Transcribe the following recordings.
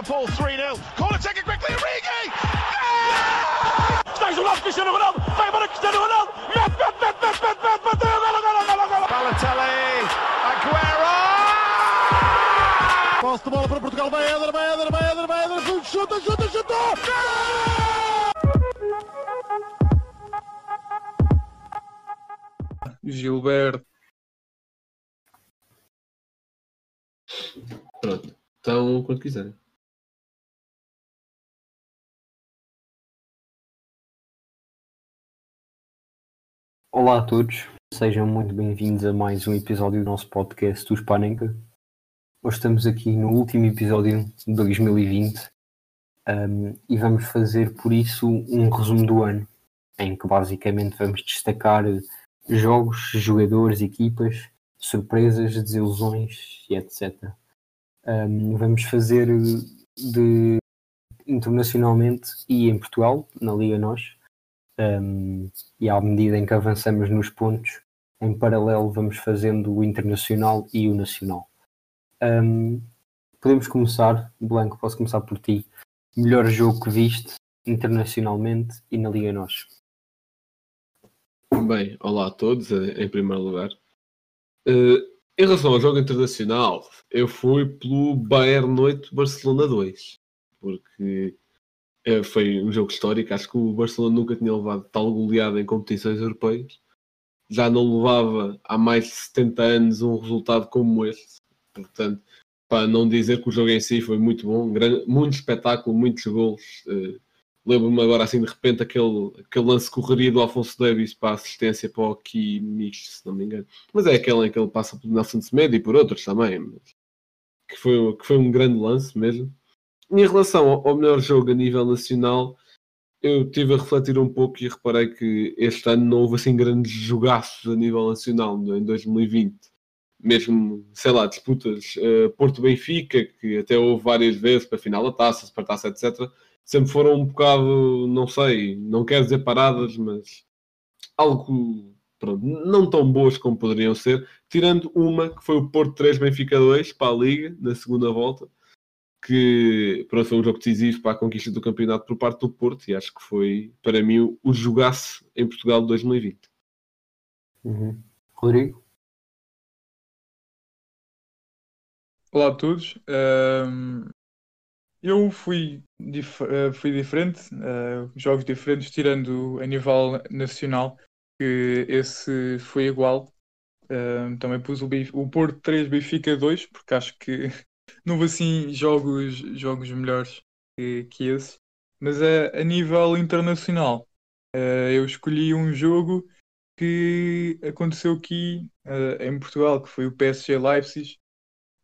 Liverpool 3-0. Corner taken quickly, Origi! Stays aloft Cristiano Ronaldo. Vai embora Cristiano Ronaldo. Met, met, met, met, met, met, met. Golo, golo, golo, golo. Balotelli. Aguero! Posse de bola para Portugal, vai Éder, vai Éder, vai Éder, vai Éder, chuta, chuta, chuta! Gilberto. Pronto. Então, quando quiserem. Olá a todos, sejam muito bem-vindos a mais um episódio do nosso podcast, o Spanenka. Hoje estamos aqui no último episódio de 2020 um, e vamos fazer por isso um resumo do ano, em que basicamente vamos destacar jogos, jogadores, equipas, surpresas, desilusões e etc. Um, vamos fazer de internacionalmente e em Portugal, na Liga Nós. Um, e à medida em que avançamos nos pontos, em paralelo vamos fazendo o internacional e o nacional. Um, podemos começar, Blanco, posso começar por ti. Melhor jogo que viste internacionalmente e na Liga Nós. Bem, olá a todos, em primeiro lugar. Uh, em relação ao jogo internacional, eu fui pelo Bayern 8 Barcelona 2, porque uh, foi um jogo histórico. Acho que o Barcelona nunca tinha levado tal goleada em competições europeias. Já não levava há mais de 70 anos um resultado como este. Portanto, para não dizer que o jogo em si foi muito bom, muito espetáculo, muitos gols. Uh, Lembro-me agora assim de repente aquele, aquele lance correria do Alfonso Davis para a assistência para o Kimmich, se não me engano. Mas é aquele em que ele passa pelo Nelson Semedo e por outros também. Mas, que, foi, que foi um grande lance mesmo. Em relação ao, ao melhor jogo a nível nacional, eu tive a refletir um pouco e reparei que este ano não houve assim grandes jogaços a nível nacional em 2020. Mesmo, sei lá, disputas uh, Porto-Benfica, que até houve várias vezes para a final da taça, para a taça, etc sempre foram um bocado, não sei, não quero dizer paradas, mas algo pronto, não tão boas como poderiam ser, tirando uma que foi o Porto 3 Benfica 2 para a Liga na segunda volta, que pronto, foi um jogo decisivo para a conquista do campeonato por parte do Porto e acho que foi para mim o, jogaço em Portugal de 2020. Uhum. Rodrigo? Olá a todos. Um, eu fui, dif uh, fui diferente, uh, jogos diferentes, tirando a nível nacional, que esse foi igual. Uh, também pus o, o Porto 3, Benfica 2, porque acho que não houve assim jogos, jogos melhores que, que esse. Mas a, a nível internacional, eu escolhi um jogo que aconteceu aqui em Portugal, que foi o PSG Leipzig,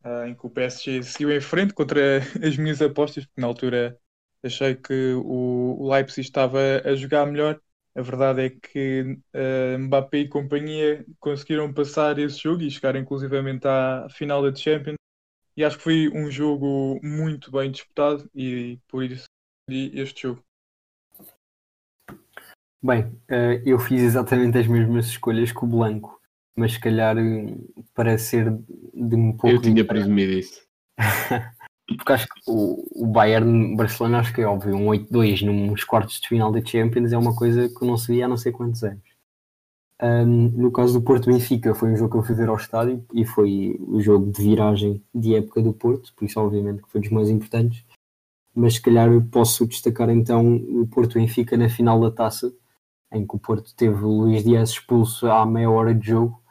uh, em que o PSG seguiu em frente contra as minhas apostas, porque na altura achei que o, o Leipzig estava a jogar melhor. A verdade é que uh, Mbappé e companhia conseguiram passar esse jogo e chegar inclusivamente à final da Champions. E acho que foi um jogo muito bem disputado e por isso este jogo. Bem, eu fiz exatamente as mesmas escolhas que o Blanco mas se calhar parece ser de um pouco. Eu tinha presumido isso. Porque acho que o, o Bayern Barcelona acho que é óbvio, um 8-2 nos quartos de final da Champions é uma coisa que não se via há não sei quantos anos. Um, no caso do Porto Benfica foi um jogo que eu fui ver ao estádio e foi o jogo de viragem de época do Porto, por isso obviamente que foi dos mais importantes. Mas se calhar posso destacar então o Porto Benfica na final da taça, em que o Porto teve o Luís Dias expulso à meia hora de jogo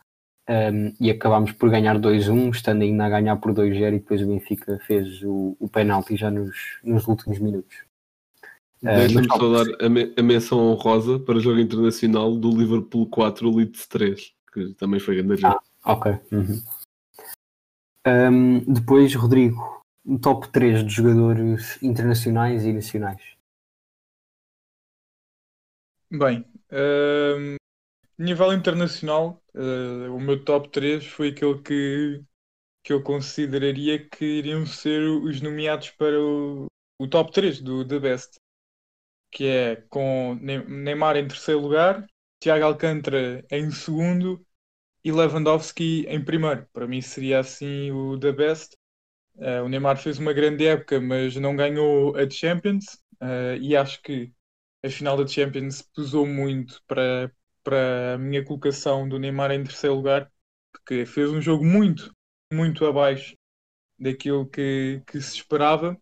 um, e acabámos por ganhar 2-1, estando ainda a ganhar por 2-0 e depois o Benfica fez o, o penalti já nos, nos últimos minutos. Deixa-me uh, só dar a, me, a menção honrosa para o jogo internacional do Liverpool 4, Leeds 3, que também foi grande jogo. Ah, ok. Uhum. Um, depois, Rodrigo, top 3 de jogadores internacionais e nacionais. Bem, um, nível internacional, uh, o meu top 3 foi aquele que, que eu consideraria que iriam ser os nomeados para o, o top 3 do The Best, que é com Neymar em terceiro lugar, Tiago Alcântara em segundo e Lewandowski em primeiro. Para mim seria assim o the best. Uh, o Neymar fez uma grande época, mas não ganhou a Champions uh, e acho que a final da Champions pesou muito para, para a minha colocação do Neymar em terceiro lugar, porque fez um jogo muito, muito abaixo daquilo que, que se esperava.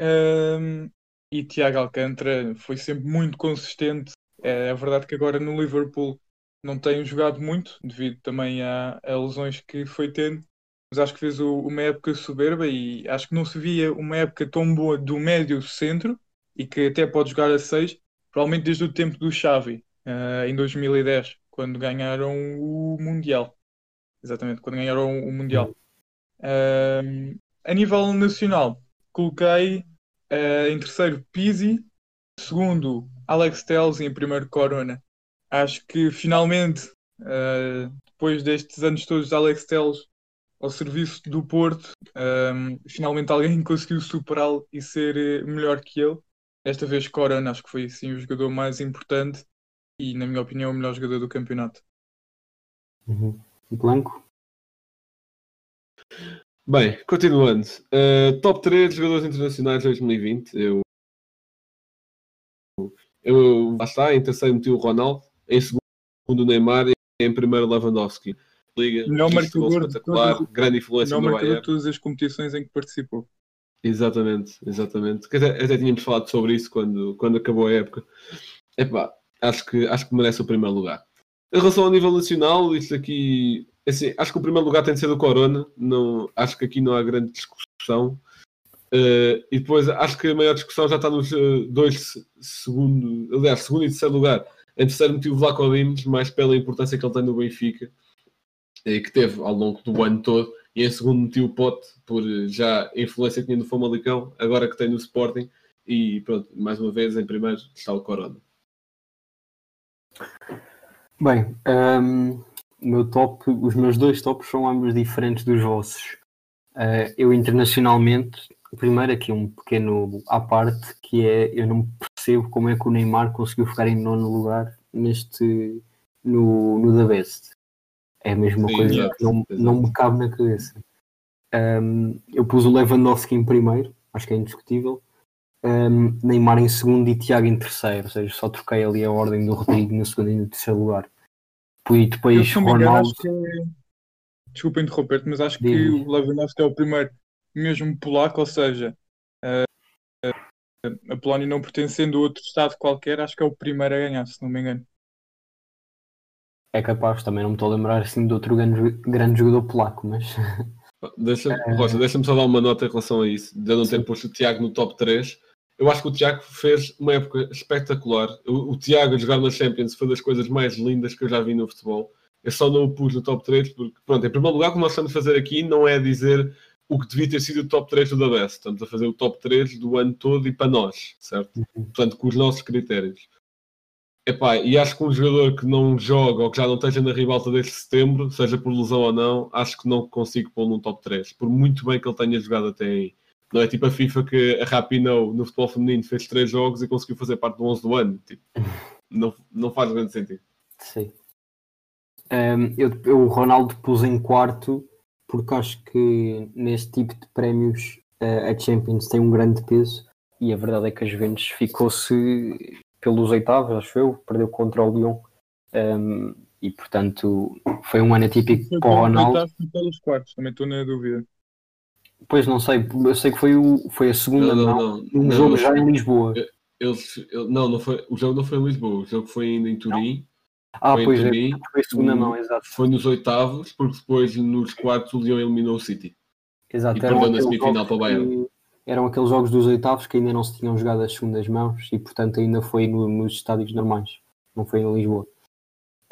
Um, e Tiago Alcântara foi sempre muito consistente. É, é, verdade que agora no Liverpool não tem jogado muito, devido também a, a lesões que foi tendo, mas acho que fez o, uma época soberba e acho que não se via uma época tão boa do médio centro e que até pode jogar a 6, provavelmente desde o tempo do Xavi, uh, em 2010, quando ganharam o Mundial. Exatamente, quando ganharam o Mundial. Uh, a nível nacional, coloquei uh, em terceiro Pizzi, segundo Alex Telles e em primeiro Corona. Acho que finalmente, depois destes anos todos de Alex Telles ao serviço do Porto, finalmente alguém conseguiu superá-lo e ser melhor que ele. Esta vez Corona acho que foi sim o jogador mais importante e, na minha opinião, o melhor jogador do campeonato. Uhum. Blanco? Bem, continuando. Uh, top 3 jogadores internacionais de 2020. Eu, eu lá está, em terceiro meti o Ronaldo, em segundo o Neymar e em primeiro Lewandowski. Liga, não marcador espetacular, grande influência não no Bayern. todas as competições em que participou. Exatamente, exatamente. Até, até tínhamos falado sobre isso quando, quando acabou a época. Epá, acho que, acho que merece o primeiro lugar. Em relação ao nível nacional, isto aqui, assim, acho que o primeiro lugar tem de ser do Corona. Não, acho que aqui não há grande discussão. Uh, e depois acho que a maior discussão já está nos uh, dois segundo, aliás, segundo e terceiro lugar. Em terceiro motivo Vlaco Dimos, mais pela importância que ele tem no Benfica e que teve ao longo do ano todo e em segundo meti o Pote por já a influência que tinha no Famalicão, agora que tem no Sporting e pronto, mais uma vez em primeiro está o Corona. Bem, um, meu top, os meus dois tops são ambos diferentes dos vossos. Uh, eu internacionalmente, primeiro aqui um pequeno à parte, que é eu não percebo como é que o Neymar conseguiu ficar em nono lugar neste no, no The Best. É a mesma Sim, coisa que não, não me cabe na cabeça. Um, eu pus o Lewandowski em primeiro, acho que é indiscutível. Um, Neymar em segundo e Tiago em terceiro, ou seja, só troquei ali a ordem do Rodrigo no segundo e no terceiro lugar. E depois eu, Ronaldo. Que... Desculpa interromper-te, mas acho que o Lewandowski é o primeiro, mesmo polaco, ou seja, uh, uh, a Polónia não pertencendo a outro Estado qualquer, acho que é o primeiro a ganhar, se não me engano. É capaz, também não me estou a lembrar assim de outro grande, grande jogador polaco, mas. Deixa-me é... deixa só dar uma nota em relação a isso. De não ter posto o Tiago no top 3. Eu acho que o Tiago fez uma época espetacular. O, o Tiago a jogar na Champions foi das coisas mais lindas que eu já vi no futebol. Eu só não o pus no top 3 porque, pronto, em primeiro lugar, o que nós estamos a fazer aqui não é dizer o que devia ter sido o top 3 do da Best. Estamos a fazer o top 3 do ano todo e para nós, certo? Uhum. Portanto, com os nossos critérios. Epá, e acho que um jogador que não joga ou que já não esteja na ribalta desde setembro, seja por lesão ou não, acho que não consigo pôr num top 3, por muito bem que ele tenha jogado até aí. Não é tipo a FIFA que a Rapinoe no futebol feminino fez 3 jogos e conseguiu fazer parte do 11 do ano. Tipo, não, não faz grande sentido. Sim. Um, eu, eu o Ronaldo pus em quarto porque acho que neste tipo de prémios uh, a Champions tem um grande peso e a verdade é que a Juventus ficou-se pelos oitavos, acho eu, perdeu contra o Lyon. Um, e portanto foi um ano atípico para o Ronaldo. pelos quartos, também estou na dúvida. Pois não sei, eu sei que foi, o, foi a segunda não, não, não, um não, jogo já em Lisboa. Eles, não, não foi, o jogo não foi em Lisboa, o jogo foi ainda em Turim. Ah, foi pois é, Turim, é, foi a segunda mão, exato. Foi nos oitavos, porque depois nos quartos o Lyon eliminou o City. Exato, e perdeu na semifinal para o Bayern eram aqueles jogos dos oitavos que ainda não se tinham jogado as segundas mãos e, portanto, ainda foi no, nos estádios normais, não foi em Lisboa.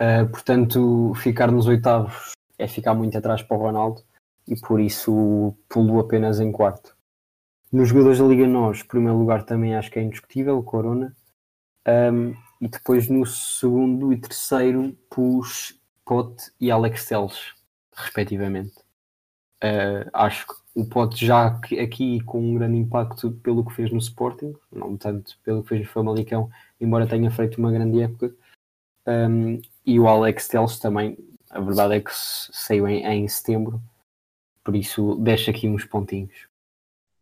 Uh, portanto, ficar nos oitavos é ficar muito atrás para o Ronaldo e por isso pulo apenas em quarto. Nos jogadores da Liga Nós, primeiro lugar também acho que é indiscutível, Corona. Um, e depois no segundo e terceiro pus Pote e Alex Teles, respectivamente. Uh, acho que o Pote já aqui com um grande impacto pelo que fez no Sporting, não tanto pelo que fez no Famalicão, embora tenha feito uma grande época. Um, e o Alex Teles também A verdade é que saiu em, em setembro, por isso deixo aqui uns pontinhos.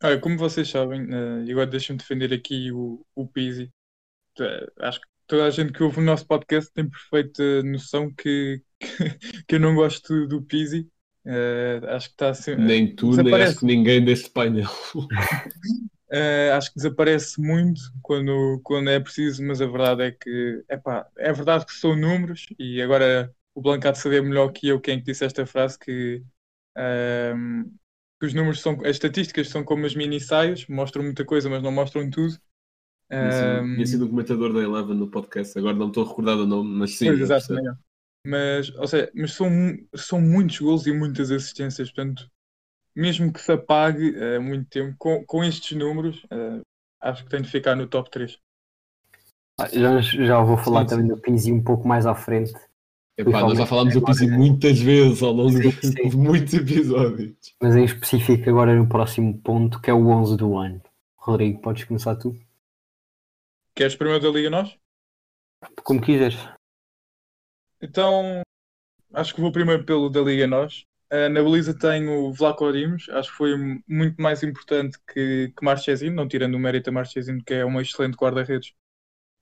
Olha, como vocês sabem, e agora deixem-me defender aqui o, o Pizzi. Eh, Acho que toda a gente que ouve o nosso podcast tem perfeita noção que, que, eu não gosto do Pizzi. Eh, acho que está sempre. Nem tu, nem Desaparece. acho que ninguém deste painel. Eh, acho que desaparece muito quando, quando é preciso, mas a verdade é que epá, é verdade que são números e agora o de saber melhor que eu quem é que disse esta frase que, que os números são, as estatísticas são como as mini saias, mostram muita coisa, mas não mostram tudo. Tinha sido- Tinha sido um comentador da Eleven no podcast, agora não estou a recordar do nome, mas sim. Pois, exato. Mas, ou seja, mas são, são muitos gols e muitas assistências, portanto, mesmo que se apague eh, muito tempo, com, com estes números, eh, acho que tem de ficar no top 3. Ah, Já, já vou falar Sim, também do Pizzi um pouco mais à frente. Epá, nós já falámos do. Pizzi muitas vezes ao longo Sim, de, sim. de muitos episódios. Mas em específico agora no próximo ponto, que é o 11 do ano. Rodrigo, podes começar tu? Queres primeiro da Liga Nós? Como quiseres. Então, acho que vou primeiro pelo da Liga Nós. Eh, na baliza tenho o Vlaco Dimos, acho que foi muito mais importante que, que Marchesino, não tirando o mérito a Marchesino, que é um excelente guarda-redes,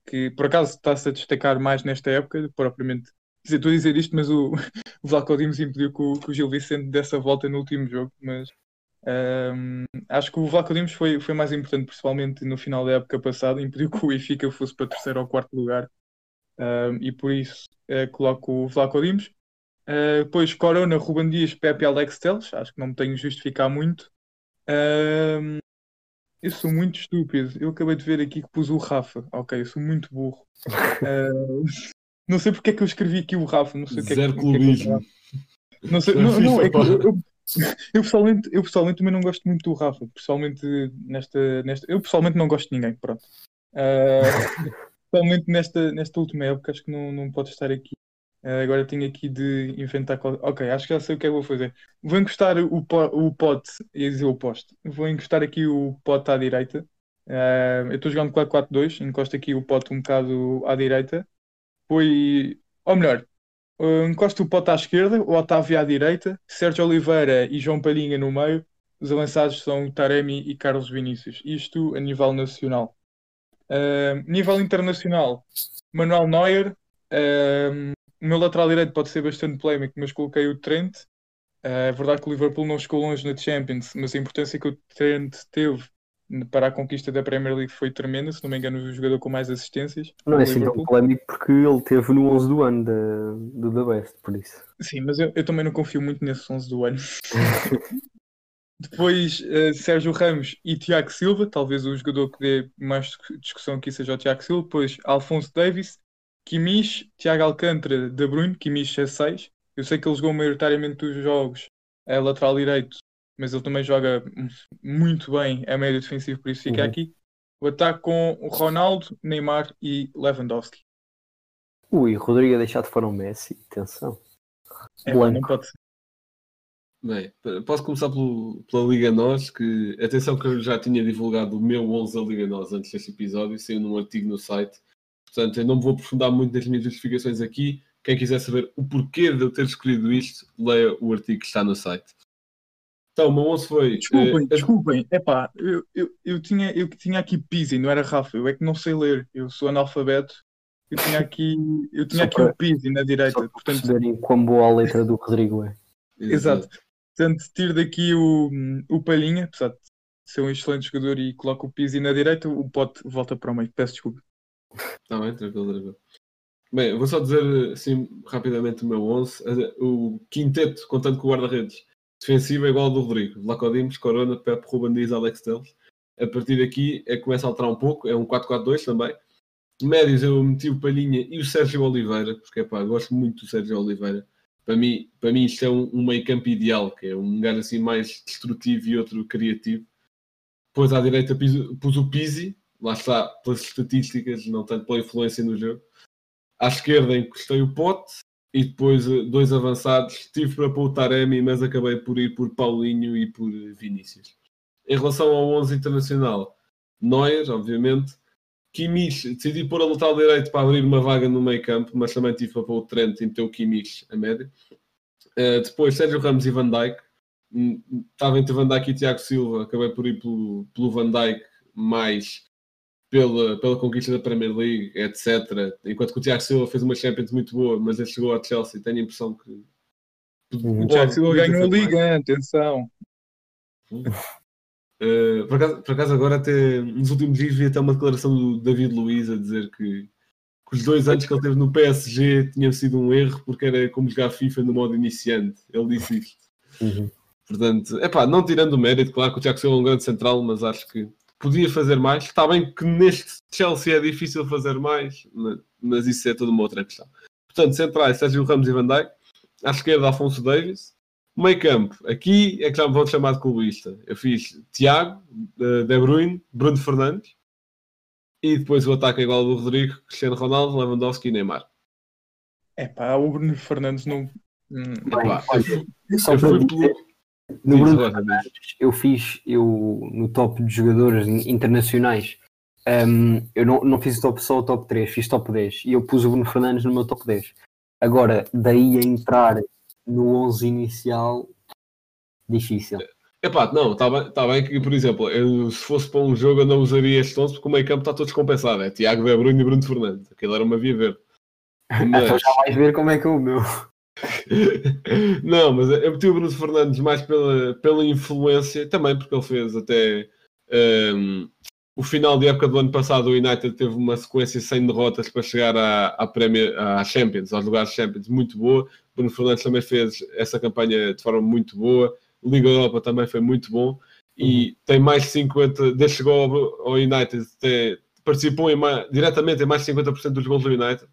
que por acaso está-se a destacar mais nesta época, propriamente. Dizer, estou a dizer isto, mas o, o Vlaco Dimos impediu que o, que o Gil Vicente desse a volta no último jogo, mas ehm, acho que o Vlaco Dimos foi, foi mais importante, principalmente no final da época passada, impediu que o Benfica fosse para terceiro ou quarto lugar, Ehm, e por isso eh, coloco o Vlaco Dimos. Uh, depois Corona, Ruben Dias, Pepe e Alex Teles. Acho que não me tenho de justificar muito. Um, eu sou muito estúpido. Eu acabei de ver aqui que pus o Rafa. Ok, eu sou muito burro. Uh, não sei porque é que eu escrevi aqui o Rafa. Não sei o que é que, Zero é clubismo. não, sei, não, não, é que eu, eu, eu pessoalmente, eu pessoalmente também não gosto muito do Rafa. Pessoalmente nesta, nesta, eu pessoalmente não gosto de ninguém. Pronto. Uh, pessoalmente nesta, nesta última época acho que não, não pode estar aqui. Uh, agora tenho aqui de inventar. Ok, acho que já sei o que é que vou fazer. Vou encostar o, po- o pote, ia dizer o poste. Vou encostar aqui o pote à direita. Uh, eu estou jogando 4-4-2, encosto aqui o pote um bocado à direita. Foi, ou melhor, uh, encosto o pote à esquerda, o Otávio à direita, Sérgio Oliveira e João Palhinha no meio. Os avançados são Taremi e Carlos Vinícius. Isto a nível nacional. Uh, nível internacional, Manuel Neuer. Um, o meu lateral direito pode ser bastante polémico, mas coloquei o Trent. Uh, é verdade que o Liverpool não chegou longe na Champions, mas a importância que o Trent teve para a conquista da Premier League foi tremenda. Se não me engano, o jogador com mais assistências. Não é assim tão polémico porque ele teve no 11 do ano da- do The Best, por isso. Sim, mas eu, eu também não confio muito nesse 11 do ano. Depois, eh, Sérgio Ramos e Tiago Silva, talvez o jogador que dê mais discu- discussão aqui seja o Tiago Silva. Depois, Alfonso Davis, Kimmich, Tiago Alcântara, De Bruyne, Kimmich é 6. Eu sei que ele jogou maioritariamente os jogos a lateral direito, mas ele também joga muito bem a médio defensivo, por isso fica Uhum. aqui. O ataque com o Ronaldo, Neymar e Lewandowski. Ui, Rodrigo a deixar de fora o Messi. Atenção. É, não pode ser. Bem, posso começar pelo- pela Liga Nós, que atenção que eu já tinha divulgado o meu 11 da Liga Nós antes deste episódio, saiu num artigo no site. Portanto, eu não me vou aprofundar muito nas minhas justificações aqui. Quem quiser saber o porquê de eu ter escolhido isto, leia o artigo que está no site. Então, o meu 11 foi. Desculpem, eh, desculpem. Epá, eu, eu, eu, tinha, eu tinha aqui Pizzi, não era Rafa. Eu é que não sei ler. Eu sou analfabeto. Eu tinha aqui, eu tinha Só aqui para- o Pizzi na Só direita. para Portanto, perceberem quão boa a letra do Rodrigo é. exato. Portanto, tiro daqui o, o Palhinha, apesar de ser um excelente jogador, e coloco o Pizzi na direita. O Pote volta para o meio. Peço desculpa. Está bem, tranquilo, tranquilo. Bem, vou só dizer assim rapidamente o meu 11. O quinteto, contando com o guarda-redes defensivo, é igual ao do Rodrigo. Vlaco Dimos, Corona, Pepe, Ruben Dias, Alex Teles. A partir daqui é começa a alterar um pouco. É um 4-4-2 também. Médios eu meti o Palhinha e o Sérgio Oliveira, porque epá, gosto muito do Sérgio Oliveira. Para mim, para mim isto é um, um meio campo ideal, que é um lugar assim mais destrutivo e outro criativo. Depois à direita pus o Pizzi, lá está, pelas estatísticas, não tanto pela influência no jogo. À esquerda encostei o Pote e depois eh, dois avançados. Tive para pôr o Taremi, mas acabei por ir por Paulinho e por Vinícius. Em relação ao 11 internacional, Neuer, obviamente. Kimmich, decidi pôr a lateral direito para abrir uma vaga no meio campo, mas também tive para pôr o Trent e meter o Kimmich a médio. Uh, depois Sérgio Ramos e Van Dijk. Hum, Estava entre Van Dijk e Tiago Silva, acabei por ir pelo, pelo Van Dijk mais pela, pela conquista da Premier League, etc. Enquanto que o Tiago Silva fez uma Champions muito boa, mas ele chegou ao Chelsea, tenho a impressão que O Tiago Silva ganhou a Liga, atenção. Uh, por, acaso, por acaso agora até nos últimos dias vi até uma declaração do David Luiz a dizer que, que os dois anos que ele teve no PSG tinham sido um erro porque era como jogar FIFA no modo iniciante. Ele disse isto. Uhum. Portanto, epá, não tirando o mérito, claro que o Tiago Silva é um grande central, mas acho que podia fazer mais. Está bem que neste Chelsea é difícil fazer mais, mas, isso é toda uma outra questão. Portanto, centrais, Sérgio Ramos e Van Dijk. À esquerda, Afonso Davis. Meio campo, aqui é que já me vão chamar de clubista. Eu fiz Tiago, eh, De Bruyne, Bruno Fernandes. E depois o ataque é igual ao do Rodrigo, Cristiano Ronaldo, Lewandowski e Neymar. É pá, o Bruno Fernandes não. hum, Epá, olha, eu para fui pelo... no Bruno Fernandes, eu fiz, eu no top de jogadores in- internacionais, hum, eu não, não fiz o top, só o top 3, fiz top 10 e eu pus o Bruno Fernandes no meu top 10. Agora, daí a entrar no 11 inicial, difícil. Epá, não, está bem, tá bem que, por exemplo, eu, se fosse para um jogo eu não usaria este 11 porque o meio campo está todo descompensado. É Tiago, De Bruyne e Bruno Fernandes. Aquilo era uma via verde. Então Mas... já vais ver como é que é o meu. não, mas eu meti o Bruno Fernandes mais pela, pela influência, também porque ele fez até hum, o final de época do ano passado. O United teve uma sequência sem derrotas para chegar à, à, Premier, à Champions, aos lugares Champions, muito boa. Bruno Fernandes também fez essa campanha de forma muito boa. Liga Europa também foi muito bom e tem mais de 50, desde que chegou ao, ao United, tem- participou em mais- diretamente em mais de 50% dos gols do United.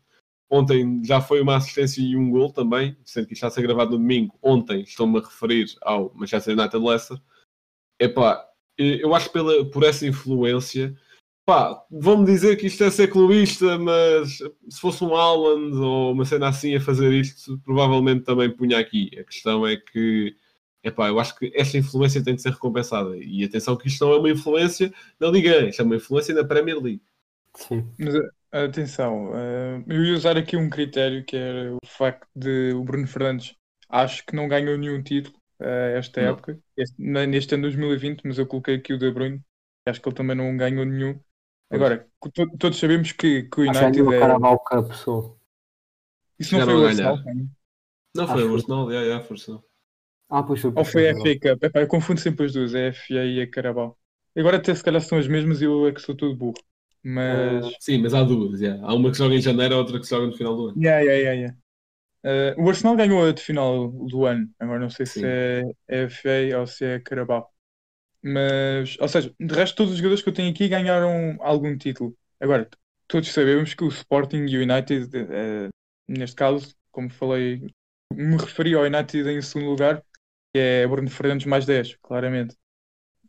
Ontem já foi uma assistência e um gol também, sendo que isto está a ser gravado no domingo. Ontem estou-me a referir ao Manchester United Leicester. Epá, eu acho pela, por essa influência, pá, vão-me dizer que isto é ser clubista, mas se fosse um Haaland ou uma cena assim a fazer isto, provavelmente também punha aqui. A questão é que, epá, eu acho que esta influência tem de ser recompensada. E atenção que isto não é uma influência na Liga, isto é uma influência na Premier League. Sim. Mas a- atenção, eh, eu ia usar aqui um critério que era o facto de o Bruno Fernandes acho que não ganhou nenhum título eh, esta Não. época, este- neste ano de 2020, mas eu coloquei aqui o De Bruyne, que acho que ele também não ganhou nenhum. Agora, to- todos sabemos que, que o Acho que United ganhou a é. Carabao Cup só. Isso não foi o. Arsenal? Não Acho foi que- o Arsenal, o Arsenal. Ah, pois foi. Ou foi a FA Cup? Epá, eu confundo sempre as duas, é a FA e a Carabao. Agora até se calhar são as mesmas e eu é que sou todo burro. Mas. Sim, mas há duas, já. Há uma que joga em janeiro, outra que joga no final do ano. Yeah, yeah, yeah, yeah. Eh, o Arsenal ganhou a de final do ano. Agora não sei se Sim. é, é FA ou se é Carabao. Mas, ou seja, de resto, todos os jogadores que eu tenho aqui ganharam algum título. Agora, todos sabemos que o Sporting e o United, eh, neste caso, como falei, me referi ao United em segundo lugar, que é Bruno Fernandes mais 10, claramente.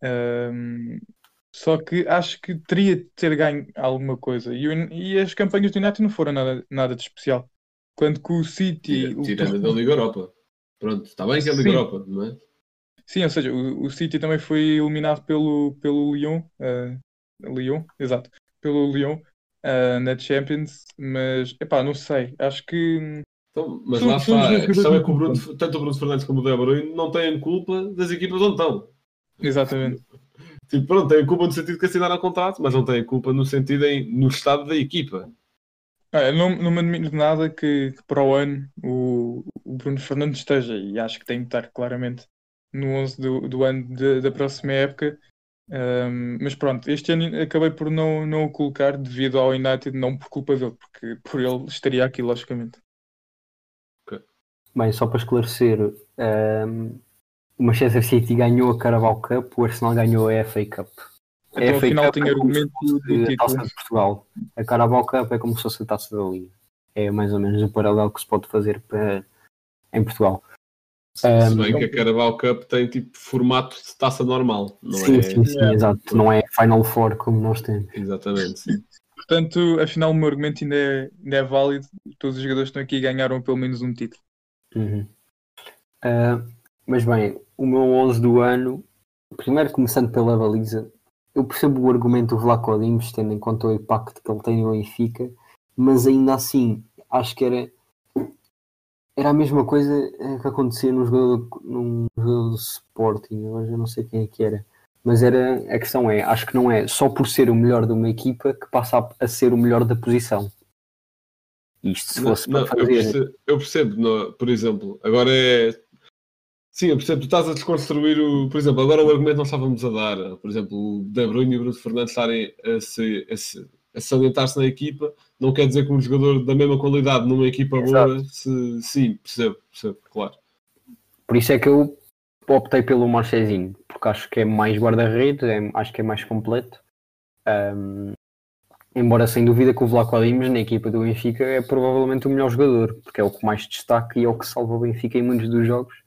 Ahm, só que acho que teria de ter ganho alguma coisa. E, o- e as campanhas do United não foram nada, nada de especial. Quando que o City. Tira- o- Tirando da Liga Europa. Pronto, está bem que é Liga Sim. Europa, não é? Sim, ou seja, o, o City também foi eliminado pelo, pelo Lyon, eh, Lyon, exato, pelo Lyon eh, na Champions, mas epá, não sei, acho que Então, mas São- lá são está. A questão é que o Bruno, tanto o Bruno Fernandes como o De Bruyne não têm culpa das equipas onde estão. exatamente. Tipo, pronto, têm culpa no sentido que assinaram contrato, mas não têm culpa no sentido em, no estado da equipa. Eu não, não me admiro de nada que, que para o ano o, o Bruno Fernandes esteja, e acho que tem que estar claramente no 11 do, do ano de- da próxima época. Ahm, mas pronto, este ano acabei por não, não o colocar devido ao United, não por culpa dele, porque por ele estaria aqui, logicamente. Bem, só para esclarecer, ehm, o Manchester City ganhou a Carabao Cup, o Arsenal ganhou a FA Cup. A Então, FA afinal, Cup tem é como se argumento a Taça de Portugal. A Carabao Cup é como se fosse a Taça da Liga. É mais ou menos o paralelo que se pode fazer para, em Portugal. Se Ahm, bem que a Carabao Cup tem tipo formato de taça normal, não sim, é? sim, sim, exato. Não é Final Four como nós temos. Exatamente. sim. Portanto, afinal, o meu argumento ainda é, ainda é válido. Todos os jogadores que estão aqui ganharam pelo menos um título. Uhum. Ah, mas bem, o meu 11 do ano, primeiro começando pela baliza, eu percebo o argumento do Vlaco Dimos, tendo em conta o impacto que ele tem no Benfica, mas ainda assim acho que era era a mesma coisa eh, que acontecia num jogador, num jogador do Sporting, agora já não sei quem é que era. Mas era, a questão é, acho que não é só por ser o melhor de uma equipa que passa a, ser o melhor da posição. Isto se fosse Não, eu fazer. percebo, eu percebo, não, por exemplo, agora é. Sim, eu percebo, tu estás a desconstruir o. Por exemplo, agora o argumento nós estávamos a dar, por exemplo, o De Bruyne e o Bruno Fernandes estarem a se, a se, a salientar-se na equipa, não quer dizer que um jogador da mesma qualidade numa equipa boa, se, sim, percebo, percebo, claro. Por isso é que eu optei pelo Marchezinho, porque acho que é mais guarda-redes, é- acho que é mais completo. Ahm, embora sem dúvida que o Vlaco Dimos na equipa do Benfica é provavelmente o melhor jogador, porque é o que mais destaca e é o que salva o Benfica em muitos dos jogos,